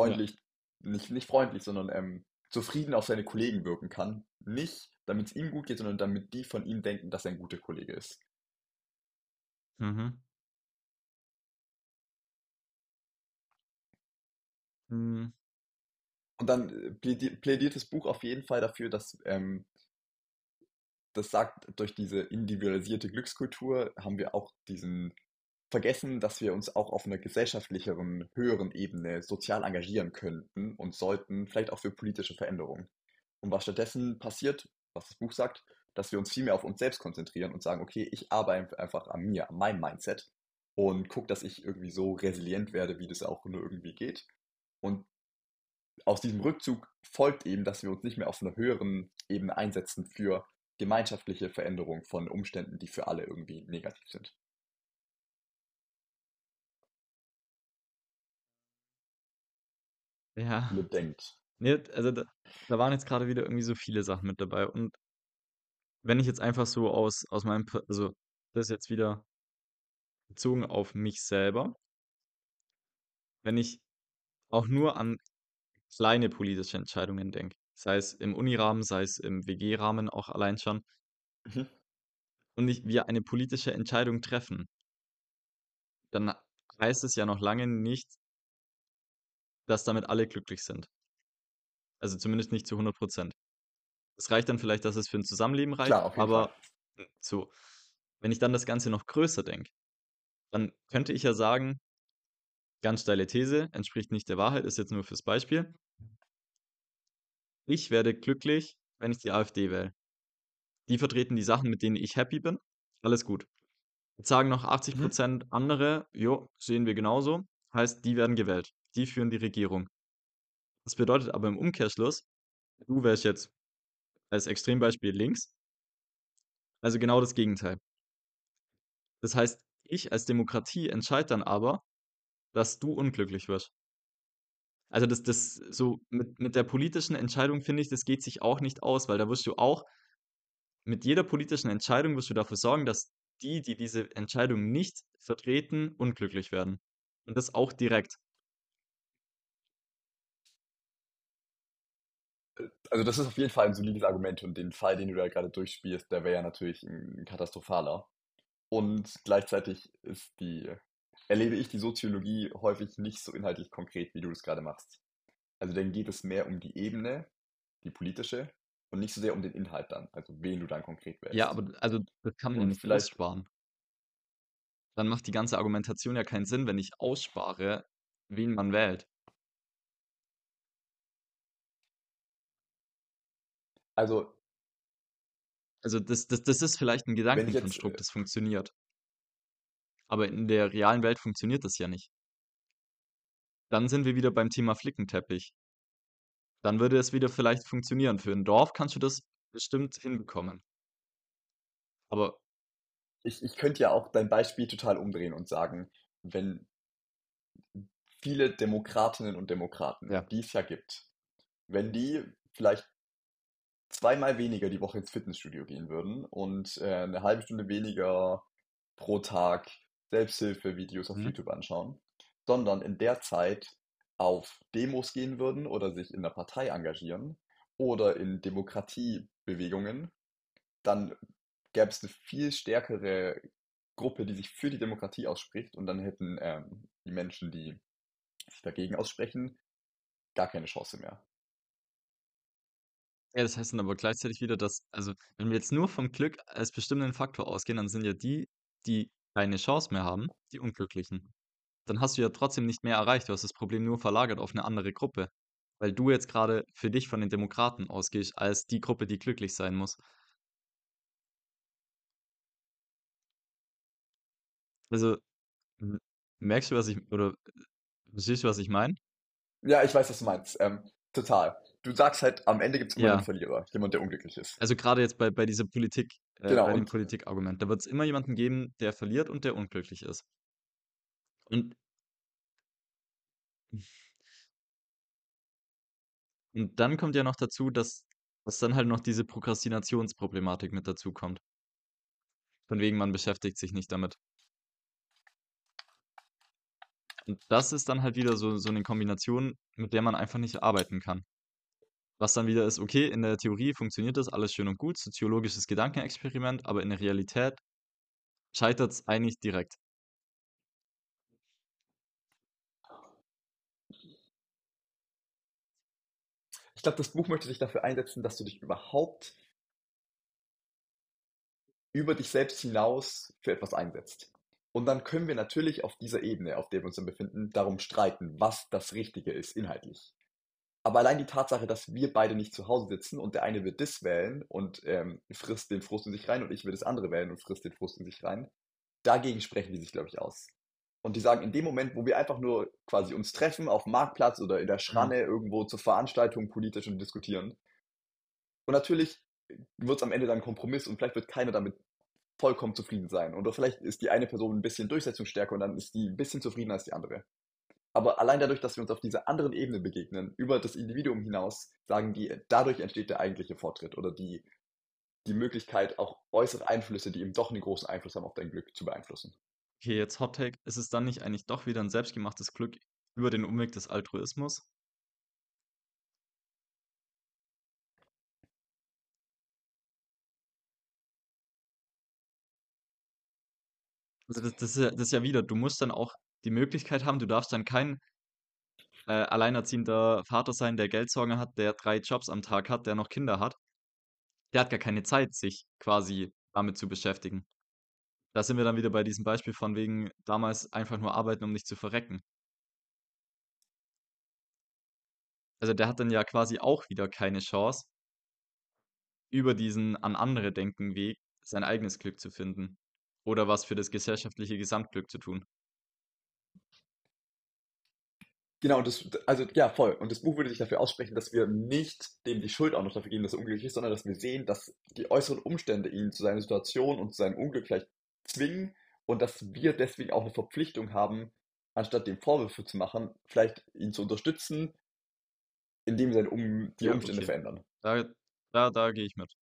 Ja. freundlich, nicht, nicht freundlich, sondern ähm, zufrieden auf seine Kollegen wirken kann. Nicht, damit es ihm gut geht, sondern damit die von ihm denken, dass er ein guter Kollege ist. Mhm. Mhm. Und dann äh, plädi- plädiert das Buch auf jeden Fall dafür, dass ähm, das sagt, durch diese individualisierte Glückskultur haben wir auch diesen vergessen, dass wir uns auch auf einer gesellschaftlicheren, höheren Ebene sozial engagieren könnten und sollten, vielleicht auch für politische Veränderungen. Und was stattdessen passiert, was das Buch sagt, dass wir uns viel mehr auf uns selbst konzentrieren und sagen, okay, ich arbeite einfach an mir, an meinem Mindset und gucke, dass ich irgendwie so resilient werde, wie das auch nur irgendwie geht. Und aus diesem Rückzug folgt eben, dass wir uns nicht mehr auf einer höheren Ebene einsetzen für gemeinschaftliche Veränderung von Umständen, die für alle irgendwie negativ sind. Ja. Ihr denkt. Nee, also da, da waren jetzt gerade wieder irgendwie so viele Sachen mit dabei. Und wenn ich jetzt einfach so aus, aus meinem, Per- also das ist jetzt wieder bezogen auf mich selber, wenn ich auch nur an kleine politische Entscheidungen denke, sei es im Unirahmen, sei es im WG-Rahmen auch allein schon, Mhm. und ich, wir eine politische Entscheidung treffen, dann heißt es ja noch lange nicht, dass damit alle glücklich sind. Also zumindest nicht zu 100 Prozent. Es reicht dann vielleicht, dass es für ein Zusammenleben reicht, Klar, Fall. aber so, wenn ich dann das Ganze noch größer denke, dann könnte ich ja sagen, ganz steile These, entspricht nicht der Wahrheit, ist jetzt nur fürs Beispiel. Ich werde glücklich, wenn ich die AfD wähle. Die vertreten die Sachen, mit denen ich happy bin. Alles gut. Jetzt sagen noch 80 Mhm. Prozent andere, jo, sehen wir genauso. Heißt, die werden gewählt. Die führen die Regierung. Das bedeutet aber im Umkehrschluss, du wärst jetzt als Extrembeispiel links, also genau das Gegenteil. Das heißt, ich als Demokratie entscheide dann aber, dass du unglücklich wirst. Also das, das so mit, mit der politischen Entscheidung finde ich, das geht sich auch nicht aus, weil da wirst du auch mit jeder politischen Entscheidung wirst du dafür sorgen, dass die, die diese Entscheidung nicht vertreten, unglücklich werden. Und das auch direkt. Also das ist auf jeden Fall ein solides Argument und den Fall, den du da gerade durchspielst, der wäre ja natürlich ein katastrophaler. Und gleichzeitig ist die, erlebe ich die Soziologie häufig nicht so inhaltlich konkret, wie du das gerade machst. Also dann geht es mehr um die Ebene, die politische, und nicht so sehr um den Inhalt dann, also wen du dann konkret Ja, wählst. aber also das kann man ja Und nicht vielleicht, aussparen. Dann macht die ganze Argumentation ja keinen Sinn, wenn ich ausspare, wen man wählt. also Also das, das, das ist vielleicht ein ich jetzt, Gedankenkonstrukt, äh, das funktioniert. Aber in der realen Welt funktioniert das ja nicht. Dann sind wir wieder beim Thema Flickenteppich. Dann würde es wieder vielleicht funktionieren. Für ein Dorf kannst du das bestimmt hinbekommen. Aber ich, ich könnte ja auch dein Beispiel total umdrehen und sagen, wenn viele Demokratinnen und Demokraten, ja, die es ja gibt, wenn die vielleicht zweimal weniger die Woche ins Fitnessstudio gehen würden und äh, eine halbe Stunde weniger pro Tag Selbsthilfe-Videos auf hm, YouTube anschauen, sondern in der Zeit auf Demos gehen würden oder sich in der Partei engagieren oder in Demokratiebewegungen, dann gäbe es eine viel stärkere Gruppe, die sich für die Demokratie ausspricht und dann hätten ähm, die Menschen, die sich dagegen aussprechen, gar keine Chance mehr. Ja, das heißt dann aber gleichzeitig wieder, dass also, wenn wir jetzt nur vom Glück als bestimmenden Faktor ausgehen, dann sind ja die, die keine Chance mehr haben, die Unglücklichen. Dann hast du ja trotzdem nicht mehr erreicht. Du hast das Problem nur verlagert auf eine andere Gruppe, weil du jetzt gerade für dich von den Demokraten ausgehst als die Gruppe, die glücklich sein muss. Also, merkst du, was ich oder verstehst du, was ich meine? Ja, ich weiß, was du meinst. Ähm, total. Du sagst halt, am Ende gibt es immer einen Ja. Verlierer, jemand, der unglücklich ist. Also, gerade jetzt bei bei dieser Politik äh, Genau, bei dem Politikargument, da wird es immer jemanden geben, der verliert und der unglücklich ist. Und und dann kommt ja noch dazu, dass dass dann halt noch diese Prokrastinationsproblematik mit dazukommt. Von wegen, man beschäftigt sich nicht damit. Und das ist dann halt wieder so so 'ne Kombination, mit der man einfach nicht arbeiten kann. Was dann wieder ist, okay, in der Theorie funktioniert das alles schön und gut, soziologisches Gedankenexperiment, aber in der Realität scheitert's eigentlich direkt. Ich glaube, das Buch möchte sich dafür einsetzen, dass du dich überhaupt über dich selbst hinaus für etwas einsetzt. Und dann können wir natürlich auf dieser Ebene, auf der wir uns dann befinden, darum streiten, was das Richtige ist, inhaltlich. Aber allein die Tatsache, dass wir beide nicht zu Hause sitzen und der eine wird das wählen und ähm, frisst den Frust in sich rein und ich will das andere wählen und frisst den Frust in sich rein, dagegen sprechen die sich, glaube ich, aus. Und die sagen, in dem Moment, wo wir einfach nur quasi uns treffen auf dem Marktplatz oder in der Mhm. Schranne irgendwo zur Veranstaltung politisch und diskutieren. Und natürlich wird es am Ende dann ein Kompromiss und vielleicht wird keiner damit vollkommen zufrieden sein. Oder vielleicht ist die eine Person ein bisschen durchsetzungsstärker und dann ist die ein bisschen zufriedener als die andere. Aber allein dadurch, dass wir uns auf dieser anderen Ebene begegnen, über das Individuum hinaus, sagen die, dadurch entsteht der eigentliche Fortschritt oder die, die Möglichkeit, auch äußere Einflüsse, die eben doch einen großen Einfluss haben auf dein Glück, zu beeinflussen. Okay, jetzt Hot Take. Ist es dann nicht eigentlich doch wieder 'n selbstgemachtes Glück über den Umweg des Altruismus? Also, das das ist ja das ist ja wieder du musst dann auch die Möglichkeit haben du darfst dann kein, äh, alleinerziehender Vater sein, der Geldsorgen hat, der 3 Jobs am Tag hat, der noch Kinder hat. Der hat gar keine Zeit, sich quasi damit zu beschäftigen. Da sind wir dann wieder bei diesem Beispiel von wegen damals einfach nur arbeiten, um nicht zu verrecken. Also, der hat dann ja quasi auch wieder keine Chance über diesen an andere denken Weg sein eigenes Glück zu finden oder was für das gesellschaftliche Gesamtglück zu tun. Genau, das, also ja, voll. Und das Buch würde sich dafür aussprechen, dass wir nicht dem die Schuld auch noch dafür geben, dass er unglücklich ist, sondern dass wir sehen, dass die äußeren Umstände ihn zu seiner Situation und zu seinem Unglück vielleicht zwingen und dass wir deswegen auch eine Verpflichtung haben, anstatt dem Vorwürfe zu machen, vielleicht ihn zu unterstützen, indem wir um, die Ja, Umstände okay. verändern. Da da da gehe ich mit.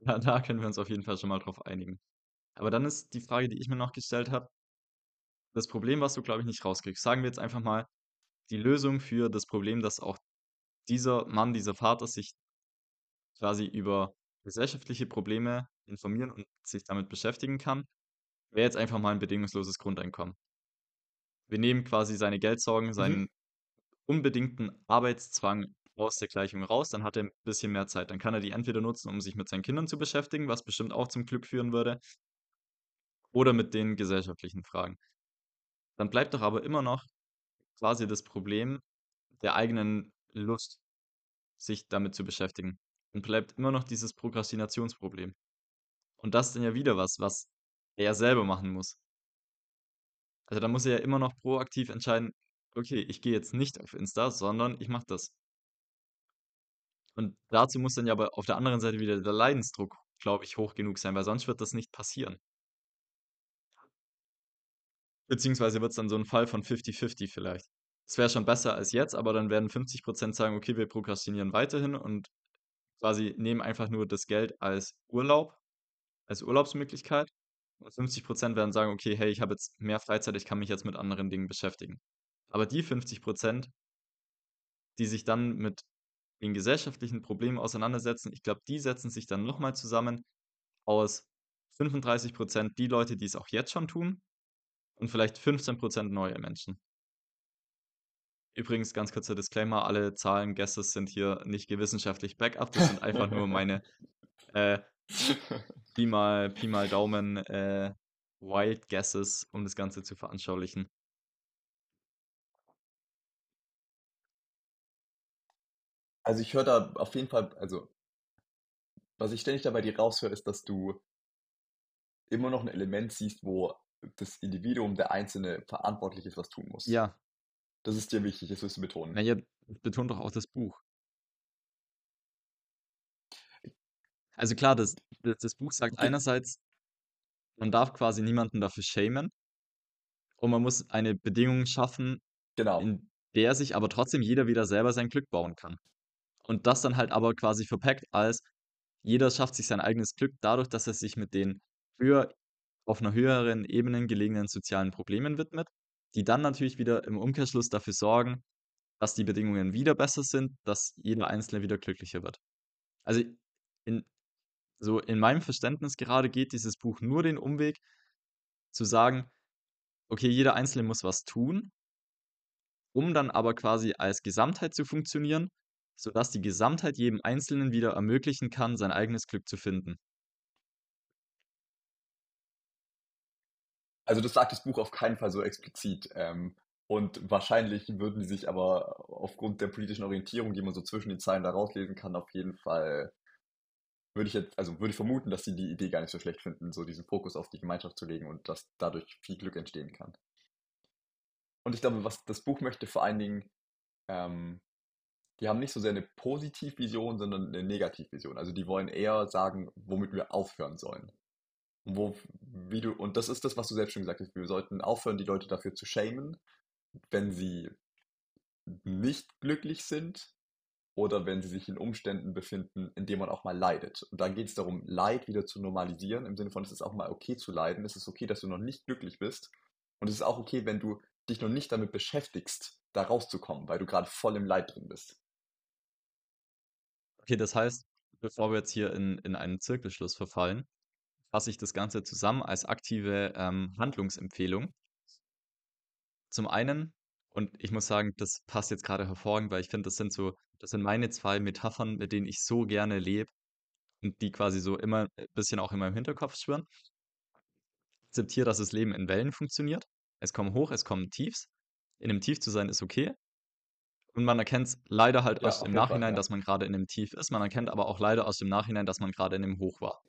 Da da können wir uns auf jeden Fall schon mal drauf einigen. Aber dann ist die Frage, die ich mir noch gestellt habe das Problem, was du, glaube ich, nicht rauskriegst. Sagen wir jetzt einfach mal, die Lösung für das Problem, dass auch dieser Mann, dieser Vater sich quasi über gesellschaftliche Probleme informieren und sich damit beschäftigen kann, wäre jetzt einfach mal 'n bedingungsloses Grundeinkommen. Wir nehmen quasi seine Geldsorgen, Mhm. seinen unbedingten Arbeitszwang aus der Gleichung raus, dann hat er 'n bisschen mehr Zeit. Dann kann er die entweder nutzen, um sich mit seinen Kindern zu beschäftigen, was bestimmt auch zum Glück führen würde oder mit den gesellschaftlichen Fragen. Dann bleibt doch aber immer noch quasi das Problem der eigenen Lust, sich damit zu beschäftigen. Dann bleibt immer noch dieses Prokrastinationsproblem. Und das ist dann ja wieder was, was er selber machen muss. Also, da muss er ja immer noch proaktiv entscheiden: „Okay, ich gehe jetzt nicht auf Insta, sondern ich mache das.“ Und dazu muss dann ja aber auf der anderen Seite wieder der Leidensdruck, glaube ich, hoch genug sein, weil sonst wird das nicht passieren. Beziehungsweise wird's dann so 'n Fall von fifty-fifty vielleicht. Es wäre schon besser als jetzt, aber dann werden 50% sagen: „Okay, wir prokrastinieren weiterhin und quasi nehmen einfach nur das Geld als Urlaub als Urlaubsmöglichkeit.“ Und 50% werden sagen: „Okay, hey, ich habe jetzt mehr Freizeit, ich kann mich jetzt mit anderen Dingen beschäftigen.“ Aber die 50% die sich dann mit den gesellschaftlichen Problemen auseinandersetzen, ich glaube, die setzen sich dann noch mal zusammen aus 35% die Leute, die's auch jetzt schon tun und vielleicht 15% neue Menschen. Übrigens, ganz kurzer Disclaimer, alle Zahlen, Guesses sind hier nicht gewissenschaftlich Backup, das sind einfach nur meine äh, Pi mal, Pi mal Daumen äh, Wild Guesses, um das Ganze zu veranschaulichen. Also ich höre da auf jeden Fall, also was ich ständig da bei dir raushöre, ist, dass du immer noch ein Element siehst, wo das Individuum, der Einzelne, verantwortlich ist, was tun muss. Ja, Das ist dir wichtig, das wirst du betonen. naja, betont doch auch das Buch. Also klar, das, das, das Buch sagt Okay, einerseits, man darf quasi niemanden dafür schämen und man muss eine Bedingung schaffen, genau. in der sich aber trotzdem jeder wieder selber sein Glück bauen kann. Und das dann halt aber quasi verpackt als jeder schafft sich sein eigenes Glück dadurch, dass er sich mit den höher auf einer höheren Ebene gelegenen sozialen Problemen widmet, die dann natürlich wieder im Umkehrschluss dafür sorgen, dass die Bedingungen wieder besser sind, dass jeder Einzelne wieder glücklicher wird. Also in, so in meinem Verständnis gerade geht dieses Buch nur den Umweg zu sagen, okay, jeder Einzelne muss was tun, um dann aber quasi als Gesamtheit zu funktionieren, sodass die Gesamtheit jedem Einzelnen wieder ermöglichen kann, sein eigenes Glück zu finden. Also das sagt das Buch auf keinen Fall so explizit. Ähm, und wahrscheinlich würden die sich aber aufgrund der politischen Orientierung, die man so zwischen den Zeilen da rauslesen kann, auf jeden Fall, würde ich jetzt, also würde ich vermuten, dass sie die Idee gar nicht so schlecht finden, so diesen Fokus auf die Gemeinschaft zu legen und dass dadurch viel Glück entstehen kann. Und ich glaube, was das Buch möchte vor allen Dingen, ähm, die haben nicht so sehr eine Positivvision, sondern eine Negativvision. Also die wollen eher sagen, womit wir aufhören sollen. Und wo, wie du, und das ist das, was du selbst schon gesagt hast. Wir sollten aufhören, die Leute dafür zu shamen, wenn sie nicht glücklich sind oder wenn sie sich in Umständen befinden, in denen man auch mal leidet. Und dann geht es darum, Leid wieder zu normalisieren, im Sinne von, es ist auch mal okay zu leiden, es ist okay, dass du noch nicht glücklich bist. Und es ist auch okay, wenn du dich noch nicht damit beschäftigst, da rauszukommen, weil du gerade voll im Leid drin bist. Okay, das heißt, bevor wir jetzt hier in, in einen Zirkelschluss verfallen, fasse ich das Ganze zusammen als aktive ähm, Handlungsempfehlung. Zum einen, und ich muss sagen, das passt jetzt gerade hervorragend, weil ich finde, das sind so, das sind meine zwei Metaphern, mit denen ich so gerne lebe und die quasi so immer ein bisschen auch in meinem Hinterkopf schwirren. Akzeptiere, dass das Leben in Wellen funktioniert. Es kommen hoch, es kommen Tiefs. In einem Tief zu sein ist okay. Und man erkennt es leider halt Ja, erst im jeden Fall, Nachhinein, ja. dass man gerade in einem Tief ist. Man erkennt aber auch leider aus dem Nachhinein, dass man gerade in einem Hoch war.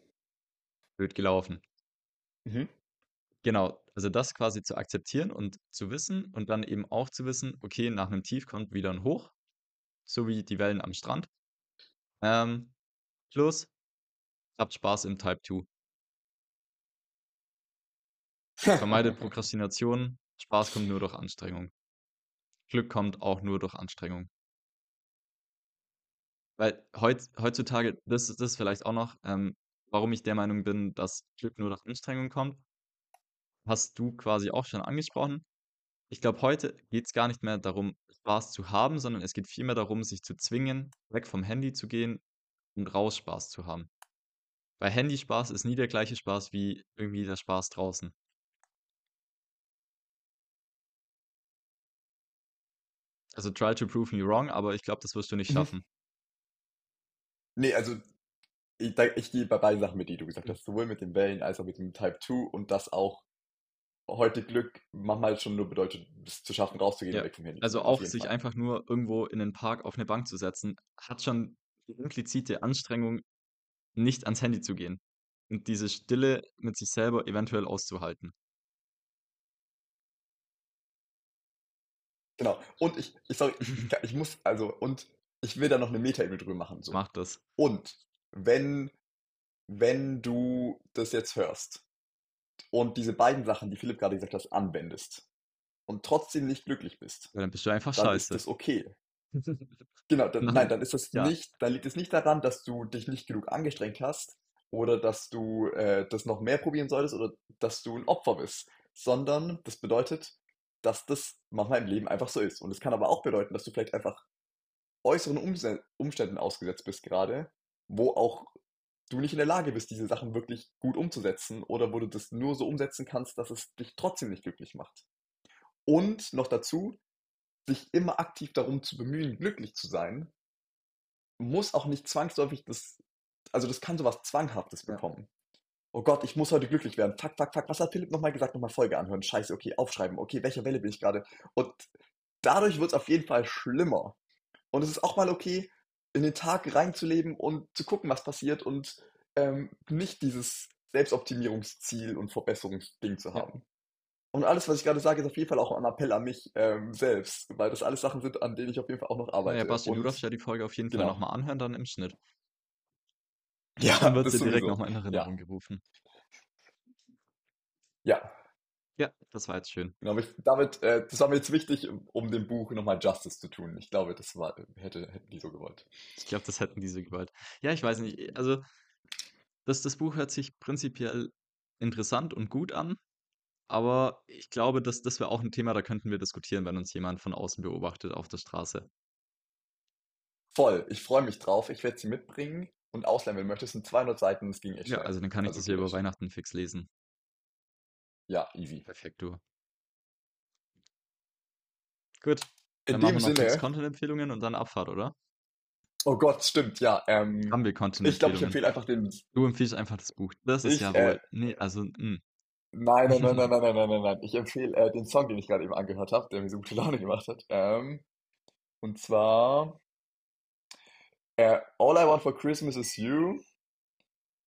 Blöd gelaufen. Mhm. Genau, also das quasi zu akzeptieren und zu wissen und dann eben auch zu wissen, okay, nach einem Tief kommt wieder ein Hoch, so wie die Wellen am Strand. Ähm, plus, habt Spaß im Type 2. Vermeidet Prokrastination. Spaß kommt nur durch Anstrengung. Glück kommt auch nur durch Anstrengung. Weil heut, heutzutage, das, ist- das ist vielleicht auch noch, ähm, warum ich der Meinung bin, dass Glück nur durch Anstrengung kommt, hast du quasi auch schon angesprochen. Ich glaube, heute geht es gar nicht mehr darum, Spaß zu haben, sondern es geht vielmehr darum, sich zu zwingen, weg vom Handy zu gehen und raus Spaß zu haben. Weil Handyspaß ist nie der gleiche Spaß wie irgendwie der Spaß draußen. Also try to prove me wrong, aber ich glaube, das wirst du nicht Mhm. schaffen. Nee, also ich, ich gehe bei beiden Sachen mit, die du gesagt Mhm. hast, sowohl mit den Wellen als auch mit dem Type 2 und das auch heute Glück manchmal schon nur bedeutet, es zu schaffen, rauszugehen Ja, weg vom Handy also auch sich Fall. einfach nur irgendwo in den Park auf eine Bank zu setzen, hat schon die implizite Anstrengung, nicht ans Handy zu gehen und diese Stille mit sich selber eventuell auszuhalten. Genau. Und ich, ich, sorry, ich, ich muss, also, und ich will da noch eine Meta-Ebene drüber machen, so. Mach das. Und wenn, wenn du das jetzt hörst und diese beiden Sachen, die Philipp gerade gesagt hat, anwendest und trotzdem nicht glücklich bist, Weil dann bist du einfach dann ist scheiße. das okay. Genau, dann, nein, Nein, dann ist das ja. nicht, dann liegt es nicht daran, dass du dich nicht genug angestrengt hast oder dass du äh, das noch mehr probieren solltest oder dass du ein Opfer bist, sondern das bedeutet, dass das manchmal im Leben einfach so ist. Und es kann aber auch bedeuten, dass du vielleicht einfach äußeren Umständen ausgesetzt bist gerade, wo auch du nicht in der Lage bist, diese Sachen wirklich gut umzusetzen oder wo du das nur so umsetzen kannst, dass es dich trotzdem nicht glücklich macht. Und noch dazu, sich immer aktiv darum zu bemühen, glücklich zu sein, muss auch nicht zwangsläufig das, also das kann sowas Zwanghaftes Ja. bekommen. Oh Gott, ich muss heute glücklich werden. Fuck, fuck, fuck. Was hat Philipp nochmal gesagt? Nochmal Folge anhören. Scheiße, okay, aufschreiben. Okay, welcher Welle bin ich gerade? Und dadurch wird es auf jeden Fall schlimmer. Und es ist auch mal okay, in den Tag reinzuleben und zu gucken, was passiert und ähm, nicht dieses Selbstoptimierungsziel und Verbesserungsding zu Ja. haben. Und alles, was ich gerade sage, ist auf jeden Fall auch ein Appell an mich ähm, selbst, weil das alles Sachen sind, an denen ich auf jeden Fall auch noch arbeite. Basti, du Und darfst ja die Folge auf jeden Fall genau. nochmal anhören, dann im Schnitt. Ja, Dann wird sie direkt nochmal in Ja, Erinnerung gerufen. ja. Ja, das war jetzt schön. Genau, ich, damit, äh, das war mir jetzt wichtig, um, dem Buch nochmal Justice zu tun. Ich glaube, das war, hätte, hätten die so gewollt. Ich glaube, das hätten diese gewollt. Ja, ich weiß nicht. Also, das, das Buch hört sich prinzipiell interessant und gut an, aber ich glaube, dass das wäre auch ein Thema, da könnten wir diskutieren, wenn uns jemand von außen beobachtet auf der Straße. Voll, ich freue mich drauf. Ich werde sie mitbringen und ausleihen, wenn du möchtest. Es sind 200 Seiten, das ging echt Ja, schnell. also dann kann ich Also das geht über. Weihnachten fix lesen. Ja, easy. Perfekt, du. Gut, In dann machen dem wir noch Sinne, Content-Empfehlungen und dann Abfahrt, oder? oh Gott, stimmt, ja. Ähm, Haben wir ich glaube, ich Content-Empfehlungen. empfehle einfach den. Du empfiehlst einfach das Buch. Das ist Ich, ja äh, wohl. Nee, also, mm. nein, nein, nein, nein, nein, nein, nein, nein, nein. Ich empfehle äh, den Song, den ich gerade eben angehört habe, der mir so gute Laune gemacht hat. Ähm, und zwar äh, All I Want for Christmas is You.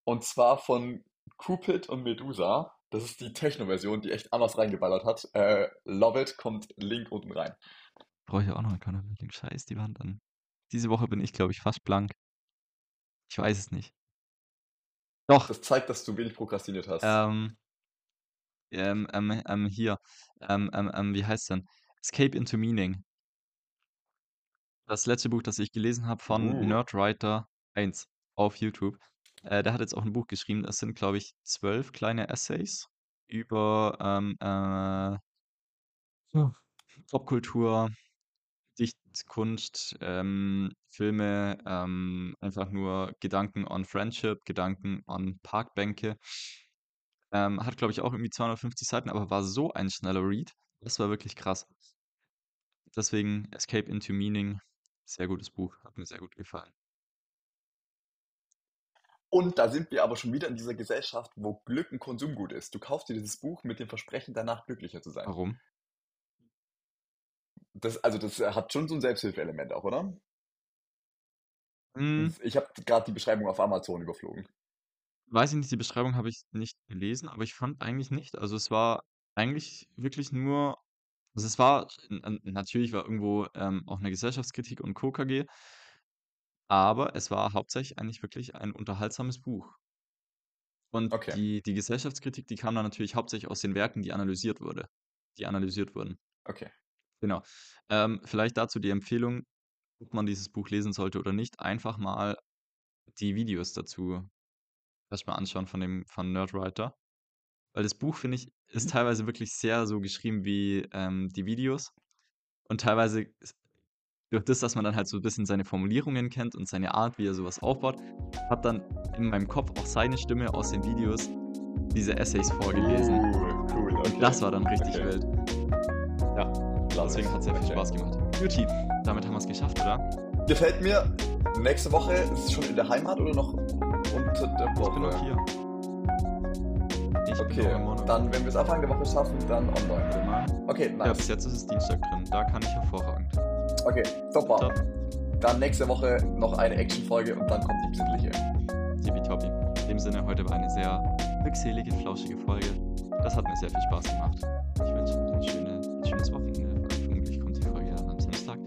Und zwar von Cupid und Medusa. Das ist die Techno-Version, die echt anders reingeballert hat. Äh, Love It, kommt Link unten rein. Brauche ich auch noch einen Content-Link. Scheiß, die waren dann. Diese Woche bin ich, glaube ich, fast blank. Ich weiß es nicht. Doch, Das zeigt, dass du wenig prokrastiniert hast. ähm, ähm, ähm, ähm, hier. Ähm, ähm, ähm, wie heißt denn? Escape into Meaning. Das letzte Buch, das ich gelesen habe von Uh, Nerdwriter 1 auf YouTube. Äh, der hat jetzt auch ein Buch geschrieben. Das sind, glaube ich, zwölf kleine Essays über ähm, äh, ja, Popkultur, Dichtkunst, ähm, Filme, ähm, einfach nur Gedanken on Friendship, Gedanken on Parkbänke. Ähm, hat, glaube ich, auch irgendwie 250 Seiten, aber war so ein schneller Read. Das war wirklich krass. Deswegen Escape into Meaning, sehr gutes Buch, hat mir sehr gut gefallen. Und da sind wir aber schon wieder in dieser Gesellschaft, wo Glück ein Konsumgut ist. Du kaufst dir dieses Buch mit dem Versprechen, danach glücklicher zu sein. Warum? Das, also das hat schon so ein Selbsthilfeelement auch, oder? Hm, ich habe gerade die Beschreibung auf Amazon überflogen. weiß ich nicht, die Beschreibung habe ich nicht gelesen, aber ich fand eigentlich nicht. Also es war eigentlich wirklich nur, also es war, natürlich war irgendwo ähm, auch eine Gesellschaftskritik und Co. KG, aber es war hauptsächlich eigentlich wirklich ein unterhaltsames Buch. Und Okay, die, die Gesellschaftskritik, die kam dann natürlich hauptsächlich aus den Werken, die analysiert wurde, die analysiert wurden. okay. Genau. Ähm, vielleicht dazu die Empfehlung, ob man dieses Buch lesen sollte oder nicht, einfach mal die Videos dazu erstmal anschauen von dem von Nerdwriter. Weil das Buch, finde ich, ist Mhm. teilweise wirklich sehr so geschrieben wie ähm, die Videos. Und teilweise durch das, dass man dann halt so ein bisschen seine Formulierungen kennt und seine Art, wie er sowas aufbaut, hat dann in meinem Kopf auch seine Stimme aus den Videos diese Essays vorgelesen. Cool, cool, Und okay. das war dann richtig Okay, wild. Ja, deswegen hat es sehr viel. Spaß gemacht. Juti, damit haben wir es geschafft, oder? Gefällt mir. Nächste Woche ist es schon in der Heimat oder noch unter der Ich bin noch Woche? hier. Ich Okay, dann, wenn wir es Anfang der Woche schaffen, dann online. Okay, Ja, bis nice. jetzt ist es Dienstag drin. Da kann ich hervorragend. Okay, super. Top. Dann nächste Woche noch eine Actionfolge und dann kommt die besinnliche. Tippitoppi. In dem Sinne, heute war eine sehr glückselige, flauschige Folge. Das hat mir sehr viel Spaß gemacht. Ich wünsche euch ein, schöne, ein schönes Wochenende. Vermutlich kommt die Folge dann am Samstag.